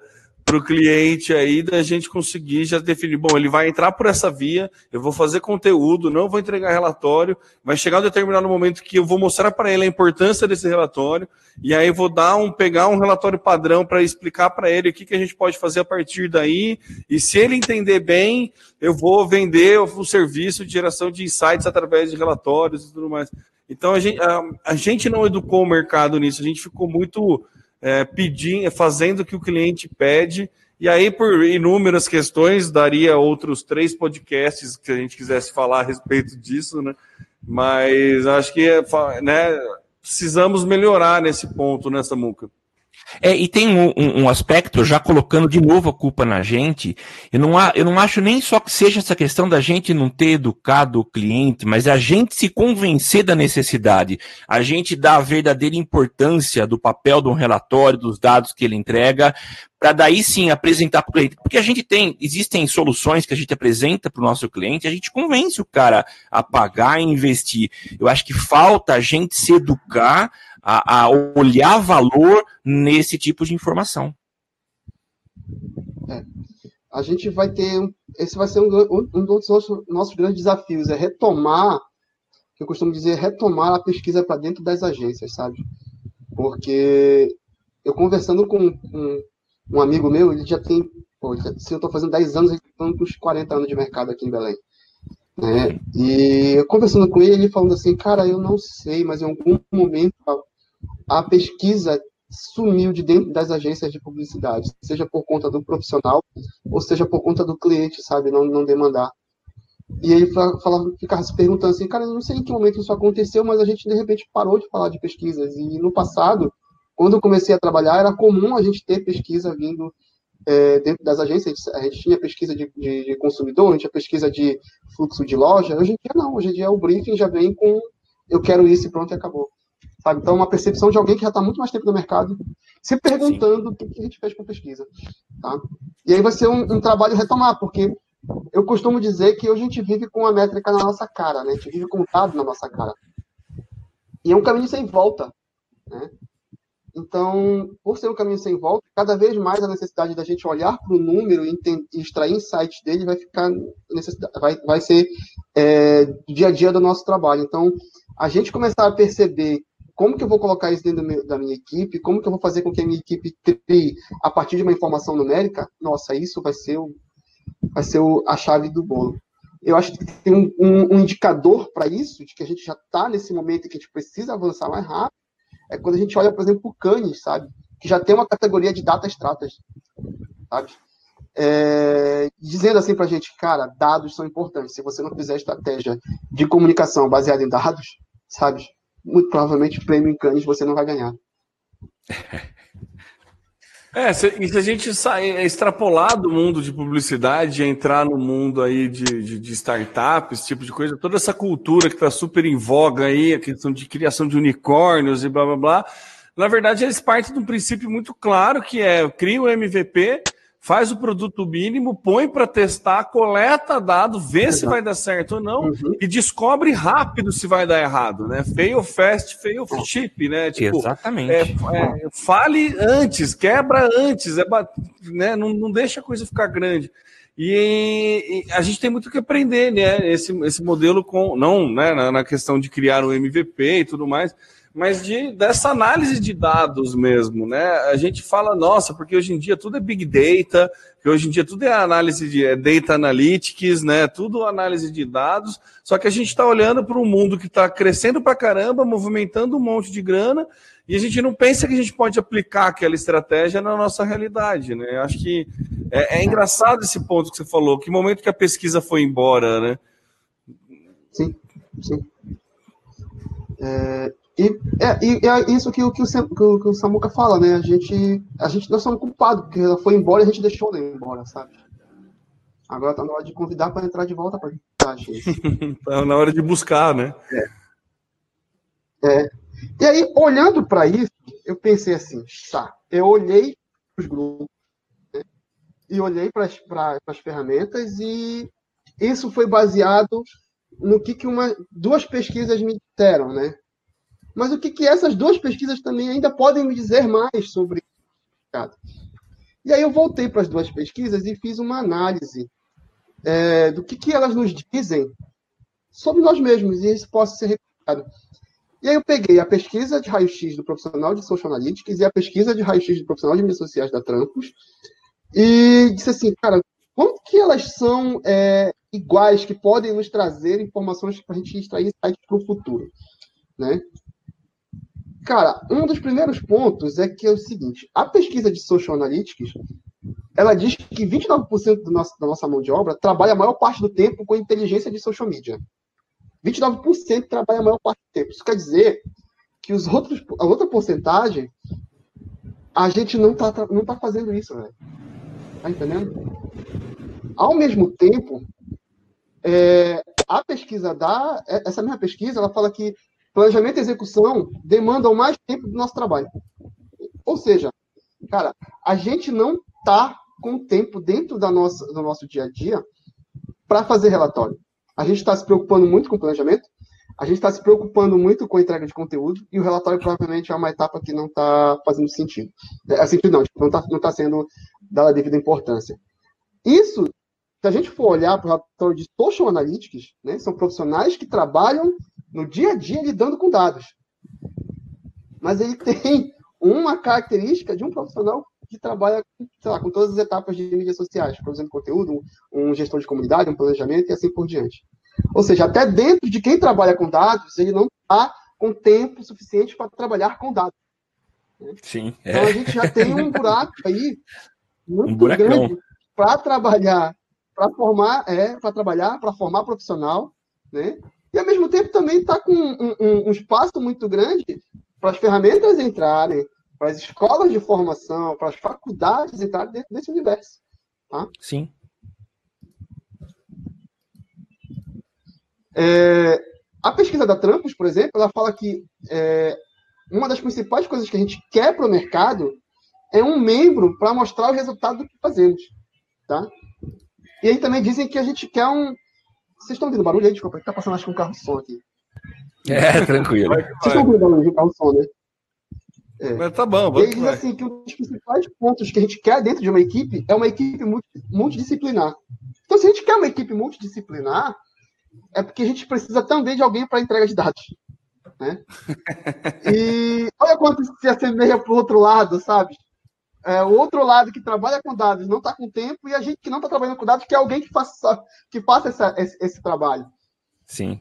para o cliente aí da gente conseguir já definir, bom, ele vai entrar por essa via, eu vou fazer conteúdo, não vou entregar relatório, vai chegar um determinado momento que eu vou mostrar para ele a importância desse relatório, e aí vou dar um pegar um relatório padrão para explicar para ele o que, que a gente pode fazer a partir daí, e se ele entender bem, eu vou vender o serviço de geração de insights através de relatórios e tudo mais. Então a gente, a, a gente não educou o mercado nisso, a gente ficou muito é, pedindo, fazendo o que o cliente pede. E aí, por inúmeras questões, daria outros três podcasts que a gente quisesse falar a respeito disso, né? Mas acho que né, precisamos melhorar nesse ponto, nessa né, muca. É, e tem um, um, um, aspecto, já colocando de novo a culpa na gente, eu não, eu não acho nem só que seja essa questão da gente não ter educado o cliente, mas a gente se convencer da necessidade, a gente dar a verdadeira importância do papel de um relatório, dos dados que ele entrega, para daí sim apresentar para o cliente. Porque a gente tem, existem soluções que a gente apresenta para o nosso cliente, a gente convence o cara a pagar e investir. Eu acho que falta a gente se educar a, a olhar valor nesse tipo de informação. É. A gente vai ter, esse vai ser um, um dos nossos, nossos grandes desafios, é retomar, que eu costumo dizer, retomar a pesquisa para dentro das agências, sabe? Porque eu conversando com um, um amigo meu, ele já tem, pô, se eu estou fazendo 10 anos, ele está uns 40 anos de mercado aqui em Belém. Né? E conversando com ele, ele falando assim, cara, eu não sei, mas em algum momento a pesquisa sumiu de dentro das agências de publicidade, seja por conta do profissional ou seja por conta do cliente, sabe, não, não demandar. E ele falava, ficava se perguntando assim, cara, eu não sei em que momento isso aconteceu, mas a gente de repente parou de falar de pesquisas. E no passado, quando eu comecei a trabalhar, era comum a gente ter pesquisa vindo é, dentro das agências. A gente tinha pesquisa de, de, de consumidor, a gente tinha pesquisa de fluxo de loja. Hoje em dia não, hoje em dia o briefing já vem com eu quero isso e pronto e acabou. Sabe? Então, uma percepção de alguém que já está muito mais tempo no mercado, se perguntando Sim. o que a gente fez com pesquisa. Tá? E aí vai ser um, um, trabalho retomar, porque eu costumo dizer que hoje a gente vive com a métrica na nossa cara, né? a gente vive com o dado na nossa cara. E é um caminho sem volta. Né? Então, por ser um caminho sem volta, cada vez mais a necessidade da gente olhar para o número e, e, extrair insights dele vai ficar vai, vai ser é, dia a dia do nosso trabalho. Então, a gente começar a perceber como que eu vou colocar isso dentro meu, da minha equipe? Como que eu vou fazer com que a minha equipe crie a partir de uma informação numérica? Nossa, isso vai ser, o, vai ser o, a chave do bolo. Eu acho que tem um, um, um indicador para isso, de que a gente já está nesse momento que a gente precisa avançar mais rápido, é quando a gente olha, por exemplo, o Canis, sabe? Que já tem uma categoria de data strategy, sabe? é, dizendo assim para a gente, cara, dados são importantes. Se você não fizer estratégia de comunicação baseada em dados, sabe, muito provavelmente prêmio em Cannes você não vai ganhar. É, se, e se a gente sair, é, extrapolar do mundo de publicidade, entrar no mundo aí de, de, de startups, esse tipo de coisa, toda essa cultura que está super em voga aí, a questão de criação de unicórnios e blá blá blá, na verdade eles partem de um princípio muito claro que é cria o MVP, faz o produto mínimo, põe para testar, coleta dado, vê Exato. se vai dar certo ou não uhum. e descobre rápido se vai dar errado, né? Fail fast, fail cheap, né? Tipo, Exatamente. É, é, fale antes, quebra antes, é, né? não, não deixa a coisa ficar grande. E, e, a gente tem muito que aprender, né? Esse, esse modelo com não, né? Na, na questão de criar um MVP e tudo mais mas de, dessa análise de dados mesmo, né? A gente fala, nossa, porque hoje em dia tudo é big data, que hoje em dia tudo é análise de é data analytics, né? Tudo análise de dados, só que a gente está olhando para um mundo que está crescendo para caramba, movimentando um monte de grana, e a gente não pensa que a gente pode aplicar aquela estratégia na nossa realidade, né? Acho que é, é engraçado esse ponto que você falou, que momento que a pesquisa foi embora, né? Sim, sim. É, e é, e é isso que, que, o, que, o, que o Samuca fala, né? A gente, a gente nós somos culpados, porque ela foi embora e a gente deixou ela embora, sabe? Agora tá na hora de convidar para entrar de volta para a gente. tá na hora de buscar, né? É. é. E aí, olhando para isso, eu pensei assim, tá, eu olhei os grupos né? e olhei para as ferramentas e isso foi baseado no que, que uma, duas pesquisas me disseram, né? Mas o que, que essas duas pesquisas também ainda podem me dizer mais sobre? E aí eu voltei para as duas pesquisas e fiz uma análise é, do que, que elas nos dizem sobre nós mesmos, e isso possa ser replicado. E aí eu peguei a pesquisa de raio-x do profissional de Social Analytics e a pesquisa de raio-x do profissional de mídias sociais da Trampos, e disse assim, cara, quanto que elas são é, iguais, que podem nos trazer informações para a gente extrair para o futuro, né? Cara, um dos primeiros pontos é que é o seguinte: a pesquisa de Social Analytics ela diz que 29% do nosso, da nossa mão de obra trabalha a maior parte do tempo com inteligência de social media. 29% trabalha a maior parte do tempo. Isso quer dizer que os outros, a outra porcentagem a gente não está não tá fazendo isso, velho. Tá entendendo? Ao mesmo tempo, é, a pesquisa da. Essa mesma pesquisa, ela fala que planejamento e execução demandam mais tempo do nosso trabalho. Ou seja, cara, a gente não está com tempo dentro da nossa, do nosso dia a dia para fazer relatório. A gente está se preocupando muito com planejamento, a gente está se preocupando muito com a entrega de conteúdo e o relatório provavelmente é uma etapa que não está fazendo sentido. É, sentido não, tipo, não está não tá sendo dada a devida importância. Isso, se a gente for olhar para o relatório de Social Analytics, né, são profissionais que trabalham no dia a dia lidando com dados. Mas ele tem uma característica de um profissional que trabalha sei lá, com todas as etapas de mídias sociais, produzindo conteúdo, um, um gestor de comunidade, um planejamento e assim por diante. Ou seja, até dentro de quem trabalha com dados, ele não está com tempo suficiente para trabalhar com dados. Sim. É. Então a gente já tem um buraco aí muito um grande para trabalhar, para formar, é, para trabalhar, para formar profissional, né? Tempo também está com um, um, um, espaço muito grande para as ferramentas entrarem, para as escolas de formação, para as faculdades entrarem dentro desse universo. Tá? Sim. É, a pesquisa da Trampos, por exemplo, ela fala que é, uma das principais coisas que a gente quer para o mercado é um membro para mostrar o resultado do que fazemos. Tá? E aí também dizem que a gente quer um, vocês estão ouvindo barulho aí? Desculpa, que tá passando acho que um carro som aqui. É, tranquilo. Vocês estão ouvindo barulho de um carro som, né? É. Mas tá bom, vamos. E diz assim que um dos principais pontos que a gente quer dentro de uma equipe é uma equipe multidisciplinar. Então, se a gente quer uma equipe multidisciplinar, é porque a gente precisa também de alguém para entrega de dados. Né? E olha quanto se assemelha para o outro lado, sabe? É, o outro lado que trabalha com dados não está com tempo e a gente que não está trabalhando com dados quer alguém que faça, que faça essa, esse, esse trabalho. Sim.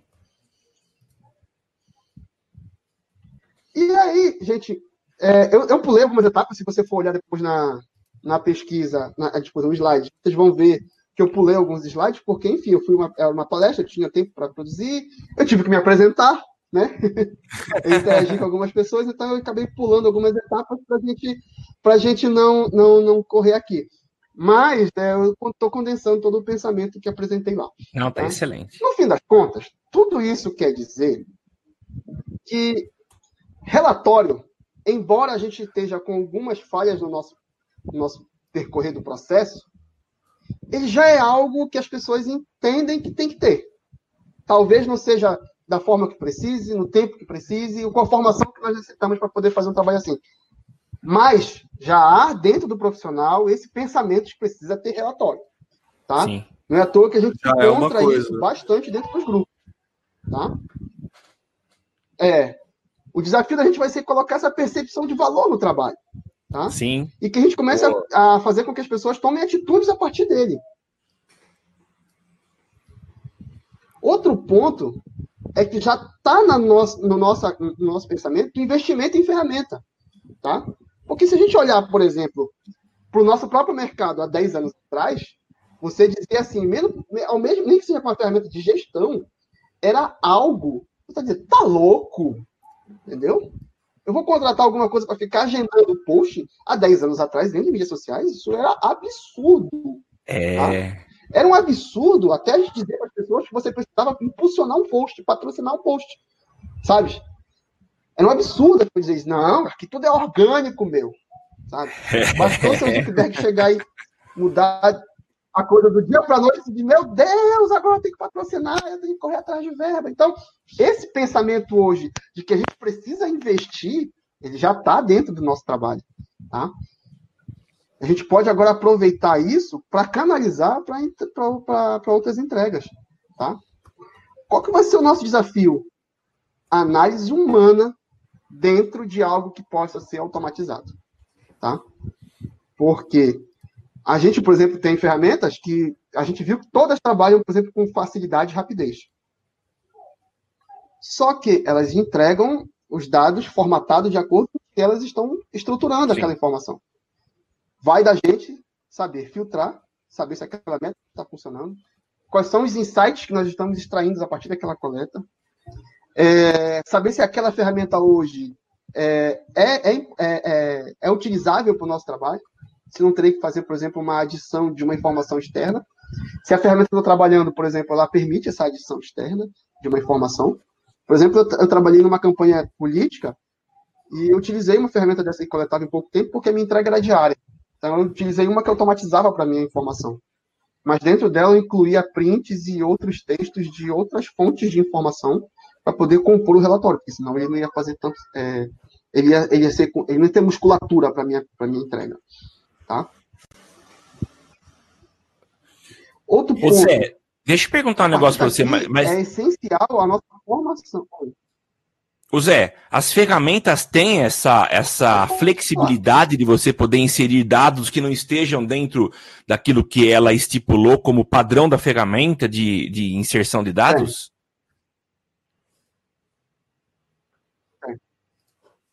E aí, gente, é, eu, eu pulei algumas etapas, se você for olhar depois na, na pesquisa, na, tipo, no slide, vocês vão ver que eu pulei alguns slides, porque, enfim, eu fui uma, uma palestra, tinha tempo para produzir, eu tive que me apresentar, né? interagir com algumas pessoas, então eu acabei pulando algumas etapas para gente, a gente não, não, não correr aqui. Mas é, eu estou condensando todo o pensamento que apresentei lá. Não, tá, tá excelente. No fim das contas, tudo isso quer dizer que relatório, embora a gente esteja com algumas falhas no nosso, no nosso percorrer do processo, ele já é algo que as pessoas entendem que tem que ter. Talvez não seja da forma que precise, no tempo que precise, ou com a formação que nós necessitamos para poder fazer um trabalho assim. Mas já há dentro do profissional esse pensamento de que precisa ter relatório. Tá? Sim. Não é à toa que a gente já é encontra é isso bastante dentro dos grupos. Tá? É. O desafio da gente vai ser colocar essa percepção de valor no trabalho. Tá? Sim. E que a gente comece a, a fazer com que as pessoas tomem atitudes a partir dele. Outro ponto é que já está no nosso, no, nosso, no nosso pensamento o investimento em ferramenta. Tá? Porque se a gente olhar, por exemplo, para o nosso próprio mercado há 10 anos atrás, você dizia assim, mesmo, ao mesmo, nem que seja com a ferramenta de gestão, era algo. Você está dizendo, tá louco? Entendeu? Eu vou contratar alguma coisa para ficar agendando post há 10 anos atrás, dentro de mídias sociais, isso era absurdo. É. Tá? Era um absurdo até a gente dizer para as pessoas que você precisava impulsionar um post, patrocinar um post. Sabe? Era um absurdo as isso. Não, aqui tudo é orgânico, meu. Sabe? Bastou seu Zuckerberg chegar e mudar a coisa do dia para a noite e dizer, meu Deus, agora tenho que patrocinar, eu tenho que correr atrás de verba. Então, esse pensamento hoje de que a gente precisa investir, ele já está dentro do nosso trabalho. Tá? A gente pode agora aproveitar isso para canalizar para outras entregas. Tá? Qual que vai ser o nosso desafio? Análise humana dentro de algo que possa ser automatizado. Tá? Porque a gente, por exemplo, tem ferramentas que a gente viu que todas trabalham, por exemplo, com facilidade e rapidez. Só que elas entregam os dados formatados de acordo com que elas estão estruturando Sim. aquela informação. Vai da gente saber filtrar, saber se aquela meta está funcionando, quais são os insights que nós estamos extraindo a partir daquela coleta, é, saber se aquela ferramenta hoje é, é, é, é, é utilizável para o nosso trabalho, se não terei que fazer, por exemplo, uma adição de uma informação externa. Se a ferramenta que eu estou trabalhando, por exemplo, ela permite essa adição externa de uma informação. Por exemplo, eu, eu trabalhei numa campanha política e utilizei uma ferramenta dessa que coletava em pouco tempo porque a minha entrega era diária. Então, eu utilizei uma que automatizava para mim a informação. Mas dentro dela eu incluía prints e outros textos de outras fontes de informação para poder compor o relatório, porque senão ele não ia fazer tanto. É, ele, ia, ele, ia ser, ele não ia ter musculatura para minha, minha entrega. Tá? Outro ponto. Você, deixa eu perguntar um negócio para você. Mas... É essencial a nossa formação. O Zé, as ferramentas têm essa, essa flexibilidade de você poder inserir dados que não estejam dentro daquilo que ela estipulou como padrão da ferramenta de, de inserção de dados?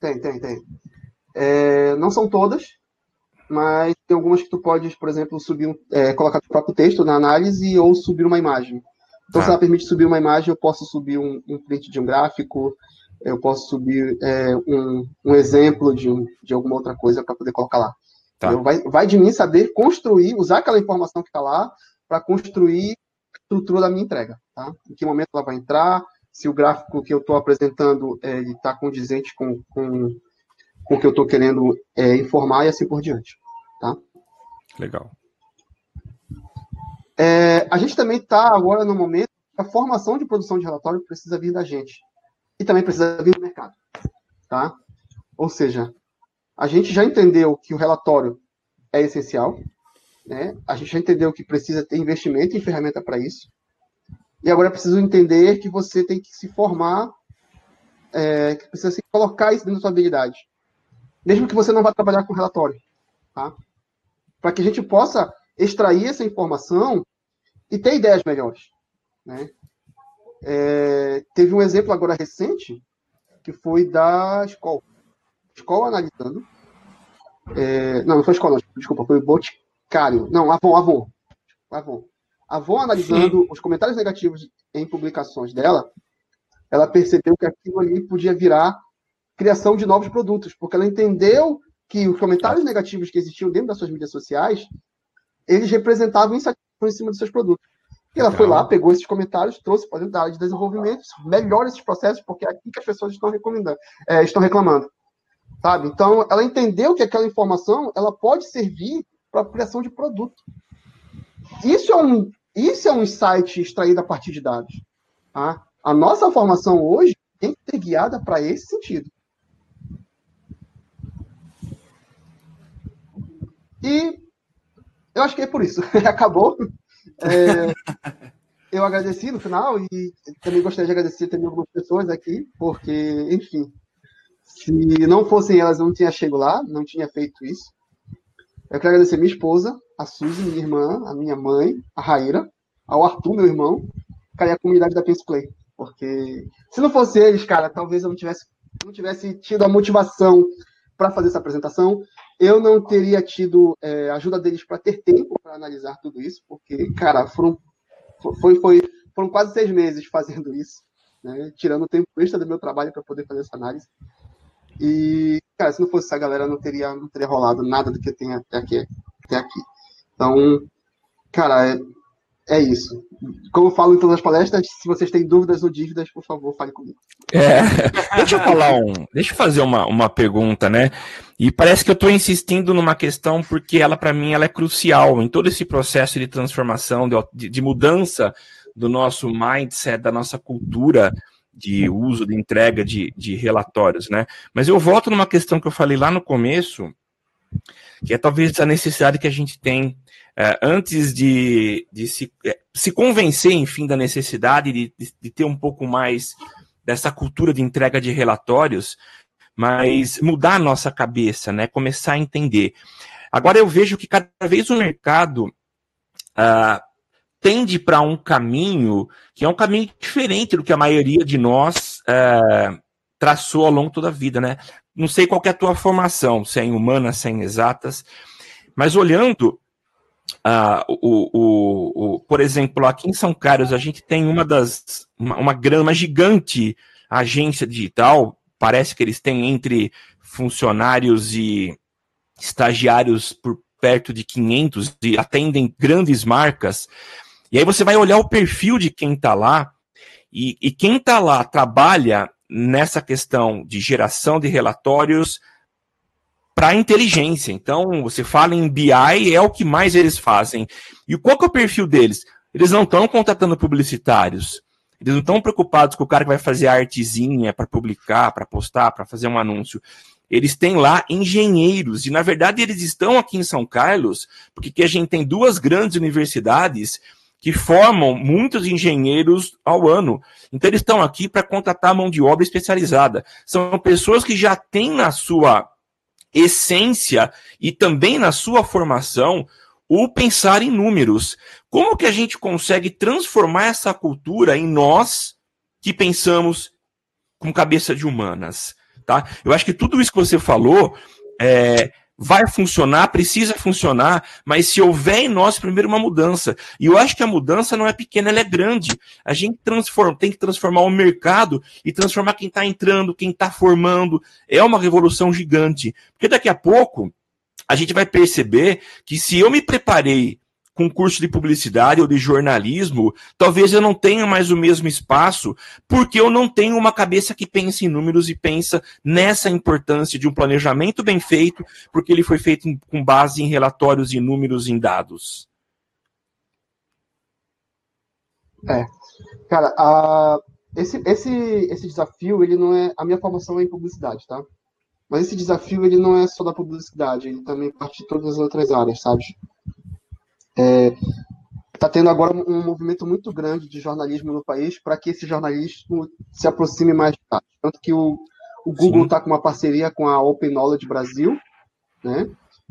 Tem, tem, tem. É, não são todas, mas tem algumas que tu pode, por exemplo, subir, é, colocar o próprio texto na análise ou subir uma imagem. Então, ah. se ela permite subir uma imagem, eu posso subir um, um print de um gráfico, eu posso subir é, um, um, exemplo de, de alguma outra coisa para poder colocar lá. Tá. vai, vai de mim saber construir, usar aquela informação que está lá para construir a estrutura da minha entrega. Tá? Em que momento ela vai entrar, se o gráfico que eu estou apresentando é, está condizente com, com, com o que eu estou querendo é, informar e assim por diante. Tá? Legal. É, a gente também está agora no momento que a formação de produção de relatório precisa vir da gente e também precisa vir do mercado. Tá? Ou seja, a gente já entendeu que o relatório é essencial, né? a gente já entendeu que precisa ter investimento em ferramenta para isso, e agora é preciso entender que você tem que se formar, é, que precisa se colocar isso dentro da sua habilidade. Mesmo que você não vá trabalhar com relatório. Tá? Para que a gente possa extrair essa informação e ter ideias melhores. Né? É, teve um exemplo agora recente, que foi da escola. Escola analisando É, não, não foi escola, desculpa, foi o Boticário. Não, Avon, Avon. Avon. Avon analisando Sim. os comentários negativos em publicações dela, ela percebeu que aquilo ali podia virar criação de novos produtos, porque ela entendeu que os comentários negativos que existiam dentro das suas mídias sociais, eles representavam insatisfação em cima dos seus produtos. E ela foi lá, pegou esses comentários, trouxe para dentro da área de desenvolvimento, melhora esses processos, porque é aqui que as pessoas estão recomendando, é, estão reclamando. Sabe? Então, ela entendeu que aquela informação ela pode servir para a criação de produto. Isso é um, isso é um insight extraído a partir de dados. Tá? A nossa formação hoje tem que ser guiada para esse sentido. E eu acho que é por isso. Acabou. É, eu agradeci no final e também gostaria de agradecer também algumas pessoas aqui, porque, enfim, se não fossem elas, eu não tinha chegado lá, não tinha feito isso. Eu quero agradecer minha esposa, a Suzy, minha irmã, a minha mãe, a Raíra, ao Arthur, meu irmão, cara, e a comunidade da Pense Play. Porque se não fosse eles, cara, talvez eu não tivesse, não tivesse tido a motivação para fazer essa apresentação. Eu não teria tido é, ajuda deles para ter tempo para analisar tudo isso, porque, cara, foram, foi, foi, foram quase seis meses fazendo isso, né, tirando o tempo extra do meu trabalho para poder fazer essa análise. E, cara, se não fosse essa galera, não teria, não teria rolado nada do que tem até aqui. Até aqui. Então, cara, é, isso. Como eu falo em todas as palestras, se vocês têm dúvidas ou dívidas, por favor, fale comigo. É, deixa eu falar um. Deixa eu fazer uma, uma pergunta, né? E parece que eu estou insistindo numa questão porque ela, para mim, ela é crucial em todo esse processo de transformação, de, de mudança do nosso mindset, da nossa cultura de uso, de entrega de, de relatórios, né? Mas eu volto numa questão que eu falei lá no começo, que é talvez a necessidade que a gente tem é, antes de, de se, é, se convencer, enfim, da necessidade de, de, de, ter um pouco mais dessa cultura de entrega de relatórios, mas mudar a nossa cabeça, né? Começar a entender. Agora eu vejo que cada vez o mercado uh, tende para um caminho que é um caminho diferente do que a maioria de nós uh, traçou ao longo toda a vida, né? Não sei qual é a tua formação, se é em humanas, se é em exatas, mas olhando Uh, o, o, o, por exemplo, aqui em São Carlos, a gente tem uma das. uma, uma grama gigante agência digital. Parece que eles têm entre funcionários e estagiários por perto de 500 e atendem grandes marcas. E aí você vai olhar o perfil de quem está lá, e, e quem está lá trabalha nessa questão de geração de relatórios, para inteligência. Então, você fala em BI, é o que mais eles fazem. E qual que é o perfil deles? Eles não estão contratando publicitários. Eles não estão preocupados com o cara que vai fazer a artezinha para publicar, para postar, para fazer um anúncio. Eles têm lá engenheiros, e na verdade eles estão aqui em São Carlos, porque a gente tem duas grandes universidades que formam muitos engenheiros ao ano. Então eles estão aqui para contratar mão de obra especializada. São pessoas que já têm na sua essência e também na sua formação o pensar em números. Como que a gente consegue transformar essa cultura em nós que pensamos com cabeça de humanas, tá? Eu acho que tudo isso que você falou é, vai funcionar, precisa funcionar, mas se houver em nós primeiro uma mudança, e eu acho que a mudança não é pequena, ela é grande. A gente transforma, tem que transformar o mercado e transformar quem está entrando, quem está formando. É uma revolução gigante. Porque daqui a pouco a gente vai perceber que se eu me preparei com curso de publicidade ou de jornalismo, talvez eu não tenha mais o mesmo espaço, porque eu não tenho uma cabeça que pensa em números e pensa nessa importância de um planejamento bem feito, porque ele foi feito com base em relatórios e números em dados. É. Cara, esse, esse, esse desafio, ele não é. A minha formação é em publicidade, tá? Mas esse desafio, ele não é só da publicidade, ele também parte de todas as outras áreas, sabe? Está é, tá tendo agora um movimento muito grande de jornalismo no país para que esse jornalismo se aproxime mais de dados. Tanto que o, o Google está com uma parceria com a Open Knowledge Brasil, né?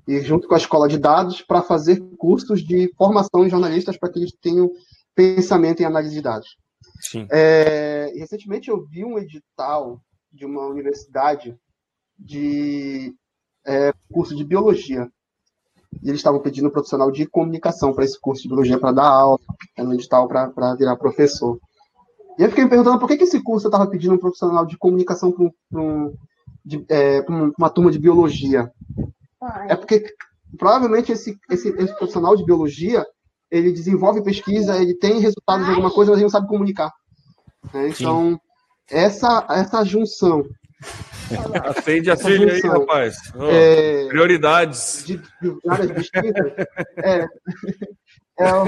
E junto com a Escola de Dados para fazer cursos de formação em jornalistas para que eles tenham pensamento em análise de dados. Sim. É, recentemente eu vi um edital de uma universidade de é, curso de biologia. E eles estavam pedindo um profissional de comunicação para esse curso de biologia para dar aula, no edital para virar professor. E eu fiquei me perguntando por que, que esse curso estava pedindo um profissional de comunicação para um, é, uma turma de biologia. É porque provavelmente esse, esse, esse, profissional de biologia ele desenvolve pesquisa, ele tem resultados de alguma coisa, mas ele não sabe comunicar. Né? Então, essa, essa junção. Acende a filha aí, rapaz. Oh, é, prioridades. De, de distintas. É, ela,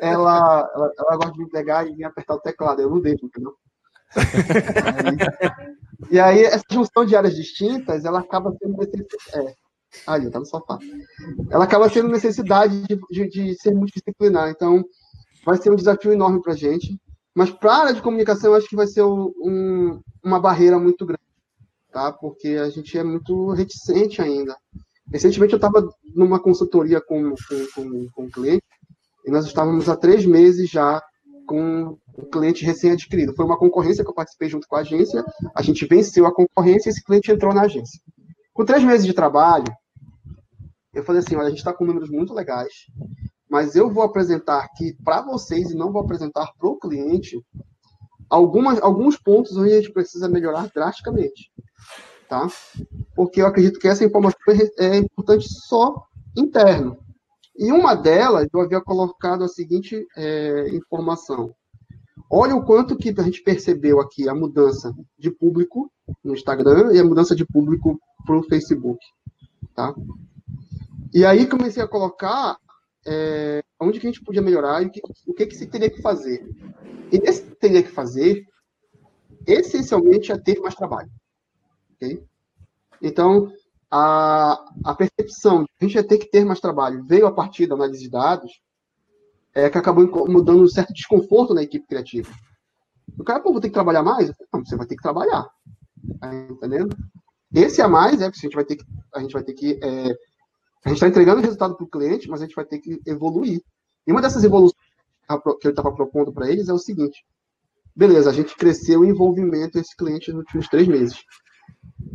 ela, ela, ela, gosta de me pegar e me apertar o teclado. Eu não deixo, entendeu? Aí, e aí, essa junção de áreas distintas, ela acaba sendo necessidade. É, ali, tá no sofá. Ela acaba sendo necessidade de, de, de ser multidisciplinar. Então, vai ser um desafio enorme para a gente. Mas para a área de comunicação, eu acho que vai ser um, uma barreira muito grande, tá? Porque a gente é muito reticente ainda. Recentemente eu estava numa consultoria com, com, com, com um cliente e nós estávamos há três meses já com o cliente recém-adquirido. Foi uma concorrência que eu participei junto com a agência, a gente venceu a concorrência e esse cliente entrou na agência. Com três meses de trabalho, eu falei assim, olha, a gente está com números muito legais, mas eu vou apresentar aqui para vocês e não vou apresentar para o cliente algumas, alguns pontos onde a gente precisa melhorar drasticamente, tá? Porque eu acredito que essa informação é, é importante só interno. E uma delas, eu havia colocado a seguinte é, informação. Olha o quanto que a gente percebeu aqui a mudança de público no Instagram e a mudança de público para o Facebook. Tá? E aí comecei a colocar é, onde que a gente podia melhorar e o que, o que, que se teria que fazer. E esse teria que fazer, essencialmente, é ter mais trabalho. Okay? Então, a, a percepção de que a gente ia ter que ter mais trabalho veio a partir da análise de dados, é, que acabou mudando um certo desconforto na equipe criativa. O cara, pô, vou ter que trabalhar mais? Não, você vai ter que trabalhar. Tá entendendo? Esse a mais é que a gente vai ter que, a gente vai ter que é, a gente está entregando resultado para o cliente, mas a gente vai ter que evoluir. E uma dessas evoluções que eu estava propondo para eles é o seguinte: beleza, a gente cresceu o envolvimento desse cliente nos últimos três meses.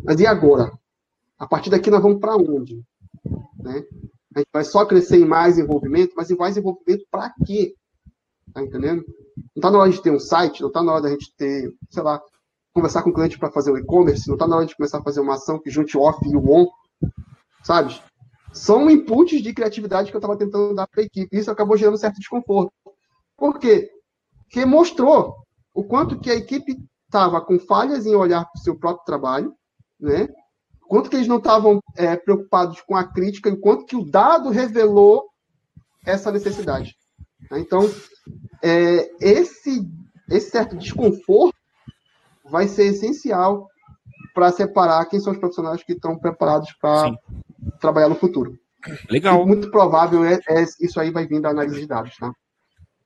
Mas e agora? A partir daqui nós vamos para onde? Né? A gente vai só crescer em mais envolvimento, mas em mais envolvimento para quê? Tá entendendo? Não está na hora de ter um site, não está na hora da gente ter, sei lá, conversar com o cliente para fazer o e-commerce, não está na hora de começar a fazer uma ação que junte o off e o on, sabe? São inputs de criatividade que eu estava tentando dar para a equipe. Isso acabou gerando certo desconforto. Por quê? Porque mostrou o quanto que a equipe estava com falhas em olhar para o seu próprio trabalho, né? quanto que eles não estavam é, preocupados com a crítica e quanto que o dado revelou essa necessidade. Né? Então, é, esse, esse certo desconforto vai ser essencial para separar quem são os profissionais que estão preparados para trabalhar no futuro. Legal. E muito provável é, é, isso aí vai vir da análise de dados, tá?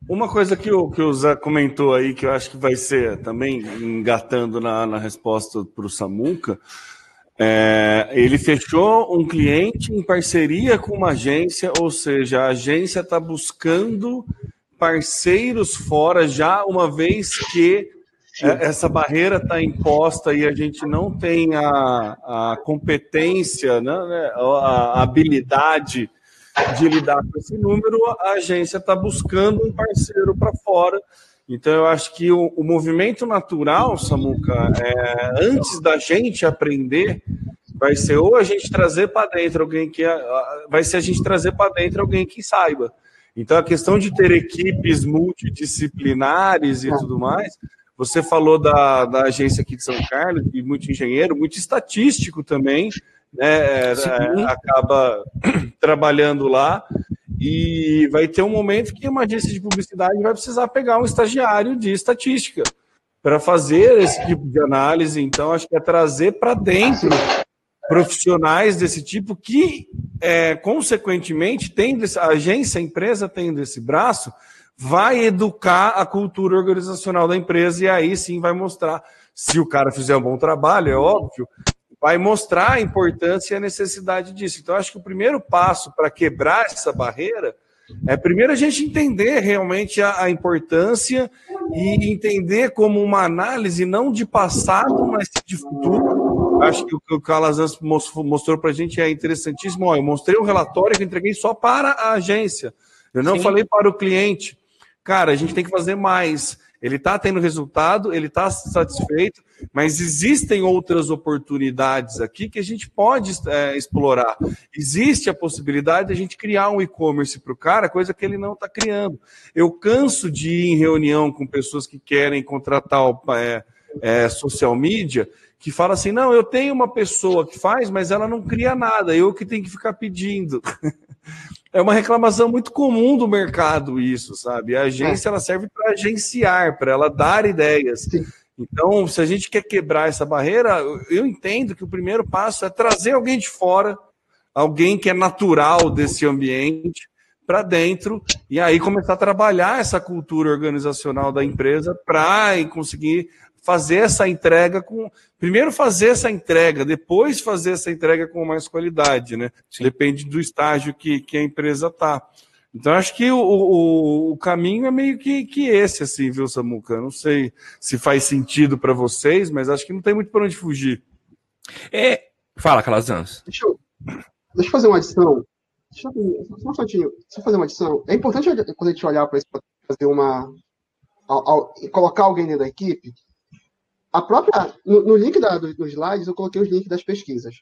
Uma coisa que o, que o Zé comentou aí, que eu acho que vai ser também engatando na, na resposta para o Samuca, é, ele fechou um cliente em parceria com uma agência, ou seja, a agência está buscando parceiros fora já, uma vez que essa barreira está imposta e a gente não tem a, a competência, né, né a habilidade de lidar com esse número, a agência está buscando um parceiro para fora então, eu acho que o, o movimento natural, Samuca, é, antes da gente aprender, vai ser ou a gente trazer para dentro alguém que. Vai ser a gente trazer para dentro alguém que saiba. Então, a questão de ter equipes multidisciplinares e tudo mais, você falou da, da agência aqui de São Carlos, e muito engenheiro, muito estatístico também, né? É, acaba trabalhando lá. E vai ter um momento que uma agência de publicidade vai precisar pegar um estagiário de estatística para fazer esse tipo de análise. Então, acho que é trazer para dentro profissionais desse tipo que, é, consequentemente, tendo a agência, a empresa tendo esse braço, vai educar a cultura organizacional da empresa e aí sim vai mostrar se o cara fizer um bom trabalho, é óbvio, vai mostrar a importância e a necessidade disso. Então, acho que o primeiro passo para quebrar essa barreira é primeiro a gente entender realmente a, a, importância e entender como uma análise não de passado, mas de futuro, acho que o que o Calazans mostrou para a gente é interessantíssimo. Ó, eu mostrei um relatório que entreguei só para a agência. Eu não Sim. falei para o cliente. Cara, a gente tem que fazer mais. Ele está tendo resultado, ele está satisfeito, mas existem outras oportunidades aqui que a gente pode é, explorar. Existe a possibilidade de a gente criar um e-commerce para o cara, coisa que ele não está criando. Eu canso de ir em reunião com pessoas que querem contratar é, é, social media que fala assim: não, eu tenho uma pessoa que faz, mas ela não cria nada, eu que tenho que ficar pedindo. é uma reclamação muito comum do mercado, isso, sabe? A agência ela serve para agenciar, para ela dar ideias. Sim. Então, se a gente quer quebrar essa barreira, eu entendo que o primeiro passo é trazer alguém de fora, alguém que é natural desse ambiente, para dentro e aí começar a trabalhar essa cultura organizacional da empresa para conseguir fazer essa entrega com. Primeiro fazer essa entrega, depois fazer essa entrega com mais qualidade, né? Sim. Depende do estágio que, que a empresa está. Então, acho que o, o, o, caminho é meio que, que esse, assim, viu, Samuca? Não sei se faz sentido para vocês, mas acho que não tem muito para onde fugir. É... Fala, Calazans. Deixa eu, deixa eu fazer uma adição. Deixa eu, só um instantinho. Deixa eu fazer uma adição. É importante quando a gente olhar para isso, fazer uma. Ao, ao, colocar alguém dentro da equipe, a própria, no, no link da, dos, dos slides, eu coloquei os links das pesquisas.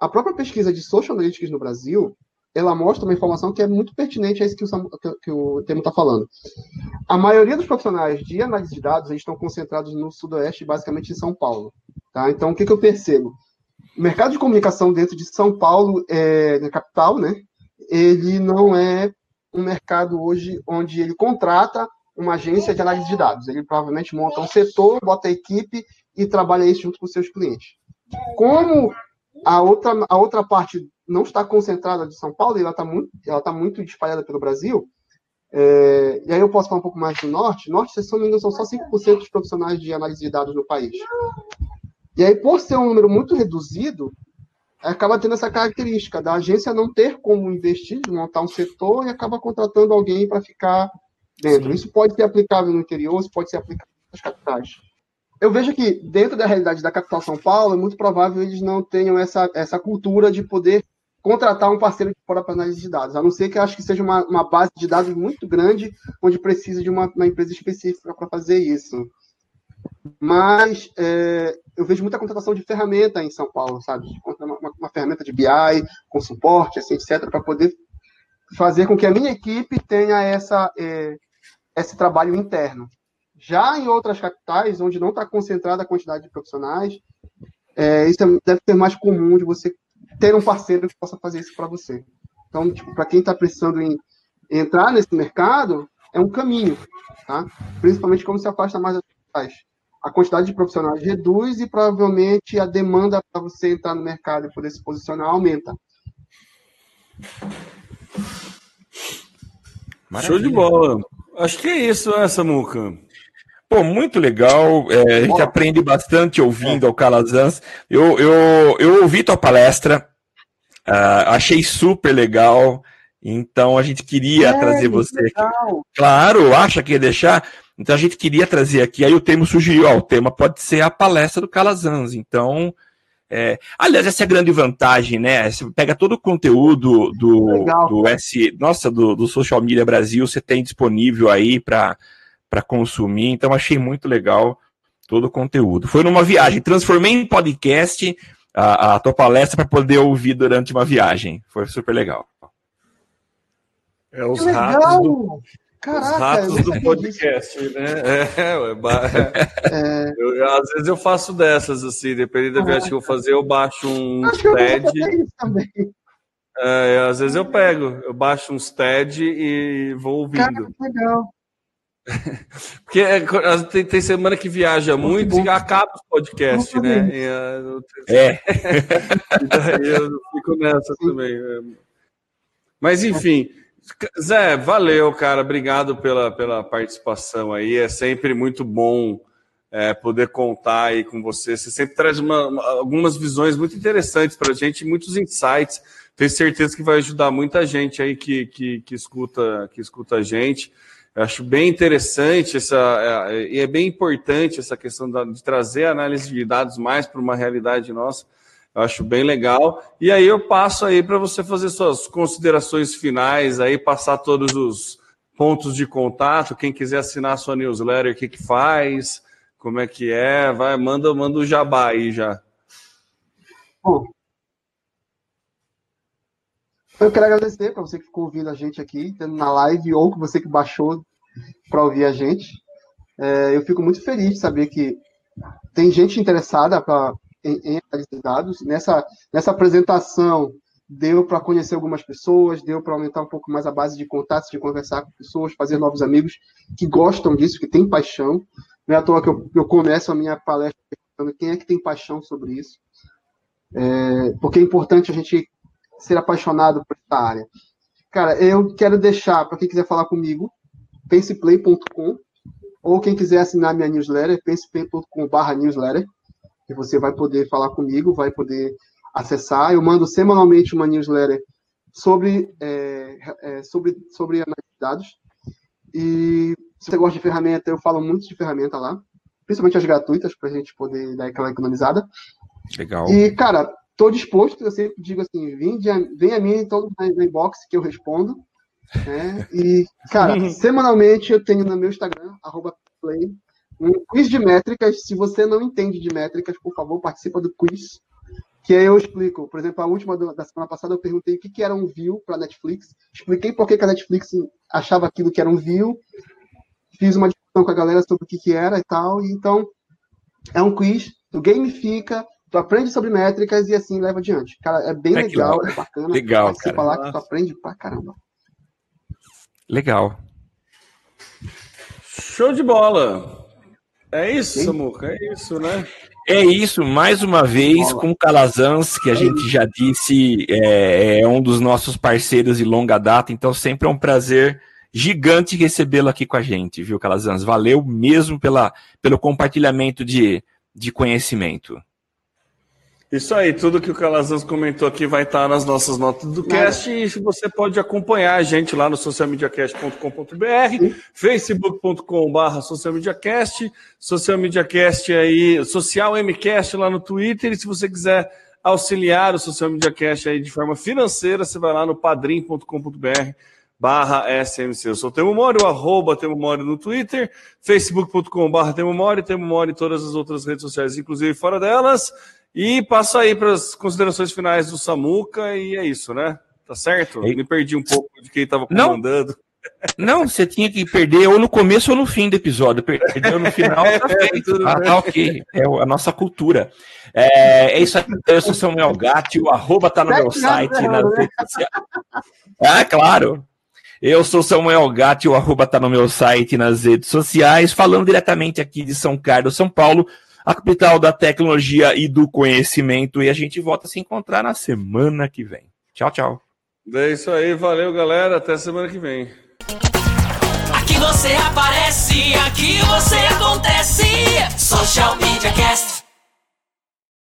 A própria pesquisa de Social Analytics no Brasil, ela mostra uma informação que é muito pertinente a isso que o, que, que o Temo está falando. A maioria dos profissionais de análise de dados eles estão concentrados no Sudoeste, basicamente em São Paulo. Tá? Então, o que, que eu percebo? O mercado de comunicação dentro de São Paulo, é, na capital, né, ele não é um mercado hoje onde ele contrata uma agência de análise de dados. Ele provavelmente monta um setor, bota a equipe e trabalha isso junto com seus clientes. Como a outra, a outra parte não está concentrada de São Paulo, ela está muito, ela tá muito espalhada pelo Brasil, é, e aí eu posso falar um pouco mais do Norte. Norte, se não me engano, são só 5% dos profissionais de análise de dados no país. E aí, por ser um número muito reduzido, acaba tendo essa característica da agência não ter como investir, montar um setor e acaba contratando alguém para ficar dentro. Sim. Isso pode ser aplicável no interior, isso pode ser aplicável nas capitais. Eu vejo que, dentro da realidade da capital São Paulo, é muito provável eles não tenham essa, essa cultura de poder contratar um parceiro de fora para análise de dados, a não ser que eu acho que seja uma, uma base de dados muito grande, onde precisa de uma, uma empresa específica para fazer isso. Mas é, eu vejo muita contratação de ferramenta em São Paulo, sabe? Uma, uma, uma ferramenta de BI, com suporte, assim, etc., para poder fazer com que a minha equipe tenha essa, é, esse trabalho interno. Já em outras capitais, onde não está concentrada a quantidade de profissionais, é, isso é, deve ser mais comum de você ter um parceiro que possa fazer isso para você. Então, tipo, para quem está precisando em entrar nesse mercado, é um caminho, tá? Principalmente como se afasta mais das capitais. A quantidade de profissionais reduz e provavelmente a demanda para você entrar no mercado e poder se posicionar aumenta. Maravilha. Show de bola. Acho que é isso, né, Samuca? Pô, muito legal. É, a gente aprende bastante ouvindo ao Calazans. Eu, eu, eu ouvi tua palestra, uh, achei super legal. Então a gente queria é, trazer você legal. aqui. Claro, acha que ia deixar? Então a gente queria trazer aqui. Aí o tema sugeriu: ó, o tema pode ser a palestra do Calazans. Então é, aliás, essa é a grande vantagem, né? Você pega todo o conteúdo do, do S, nossa, do, do, Social Media Brasil, você tem disponível aí para consumir. Então, achei muito legal todo o conteúdo. Foi numa viagem, transformei em podcast a, a tua palestra para poder ouvir durante uma viagem. Foi super legal. É os ratos do, Caraca, Os ratos do podcast, né? É, é, é. Eu, às vezes eu faço dessas, assim, dependendo da viagem que eu vou fazer, eu baixo um TED. É, às vezes eu pego, eu baixo uns TED e vou ouvindo. Cara, legal. Porque é, tem, tem, semana que viaja muito, muito e acaba os podcasts, né? E, uh, é. e daí eu fico nessa também. Mas enfim. Zé, valeu, cara. Obrigado pela, pela participação aí. É sempre muito bom é, poder contar aí com você. Você sempre traz uma, uma, algumas visões muito interessantes para a gente, muitos insights. Tenho certeza que vai ajudar muita gente aí que, que, que, escuta, que escuta a gente. Eu acho bem interessante essa, é, e é, é, bem importante essa questão de trazer a análise de dados mais para uma realidade nossa. Eu acho bem legal. E aí eu passo aí para você fazer suas considerações finais, aí passar todos os pontos de contato. Quem quiser assinar a sua newsletter, o que, que faz, como é que é, vai, manda, manda o jabá aí já. Bom, eu quero agradecer para você que ficou ouvindo a gente aqui, na live, ou você que baixou para ouvir a gente. É, eu fico muito feliz de saber que tem gente interessada pra, em, em análise dados. Nessa, nessa apresentação, deu para conhecer algumas pessoas, deu para aumentar um pouco mais a base de contatos, de conversar com pessoas, fazer novos amigos que gostam disso, que têm paixão. Não é à toa que eu, eu começo a minha palestra perguntando quem é que tem paixão sobre isso. É, porque é importante a gente ser apaixonado por essa área. Cara, eu quero deixar, para quem quiser falar comigo, penseplay.com, ou quem quiser assinar minha newsletter, penseplay.com.br newsletter, que você vai poder falar comigo, vai poder acessar. Eu mando semanalmente uma newsletter sobre, é, é, sobre, sobre análise de dados. E se você gosta de ferramenta, eu falo muito de ferramenta lá, principalmente as gratuitas, para a gente poder dar aquela economizada. Legal. E, cara, Estou disposto, eu sempre digo assim, vem, vem a mim todo no inbox que eu respondo. Né? E, cara, semanalmente eu tenho no meu Instagram, play, um quiz de métricas. Se você não entende de métricas, por favor, participa do quiz. Que aí eu explico. Por exemplo, a última da semana passada eu perguntei o que, que era um view para Netflix. Expliquei por que, que a Netflix achava aquilo que era um view. Fiz uma discussão com a galera sobre o que, que era e tal. E, então, é um quiz, tu gamifica, tu aprende sobre métricas e assim leva adiante. Cara, é bem é legal, é bacana. Legal, cara. falar que tu aprende pra caramba. Legal. Show de bola. É isso, Sim. Samuca, é isso, né? É isso, mais uma vez com o Calazans, que a gente já disse, é, é, um dos nossos parceiros de longa data, então sempre é um prazer gigante recebê-lo aqui com a gente, viu, Calazans? Valeu mesmo pela, pelo compartilhamento de, de conhecimento. Isso aí, tudo que o Calazans comentou aqui vai estar nas nossas notas do cast e você pode acompanhar a gente lá no socialmediacast.com.br, facebook.com.br socialmediacast, socialmediacast aí, social MCast lá no Twitter e se você quiser auxiliar o Social Media Cast aí de forma financeira, você vai lá no padrim.com.br barra SMC. Eu sou o Temo Mori, o arroba Temo Mori no Twitter, facebook.com barra Temo Mori, Temo Mori em todas as outras redes sociais, inclusive fora delas. E passo aí para as considerações finais do Samuca e é isso, né? Tá certo? Me perdi um pouco de quem estava comandando. Não, não, você tinha que perder ou no começo ou no fim do episódio. Perdeu no final, tá feito. Ah, tá ok. É a nossa cultura. É, é isso aí. Eu sou Samuel Gatti, o arroba tá no meu site. Nas redes sociais. Ah, claro. Eu sou Samuel Gatti, o arroba tá no meu site nas redes sociais, falando diretamente aqui de São Carlos, São Paulo a capital da tecnologia e do conhecimento. E a gente volta a se encontrar na semana que vem. Tchau, tchau. É isso aí, valeu, galera. Até semana que vem. Aqui você aparece, aqui você acontece. Social Media Cast.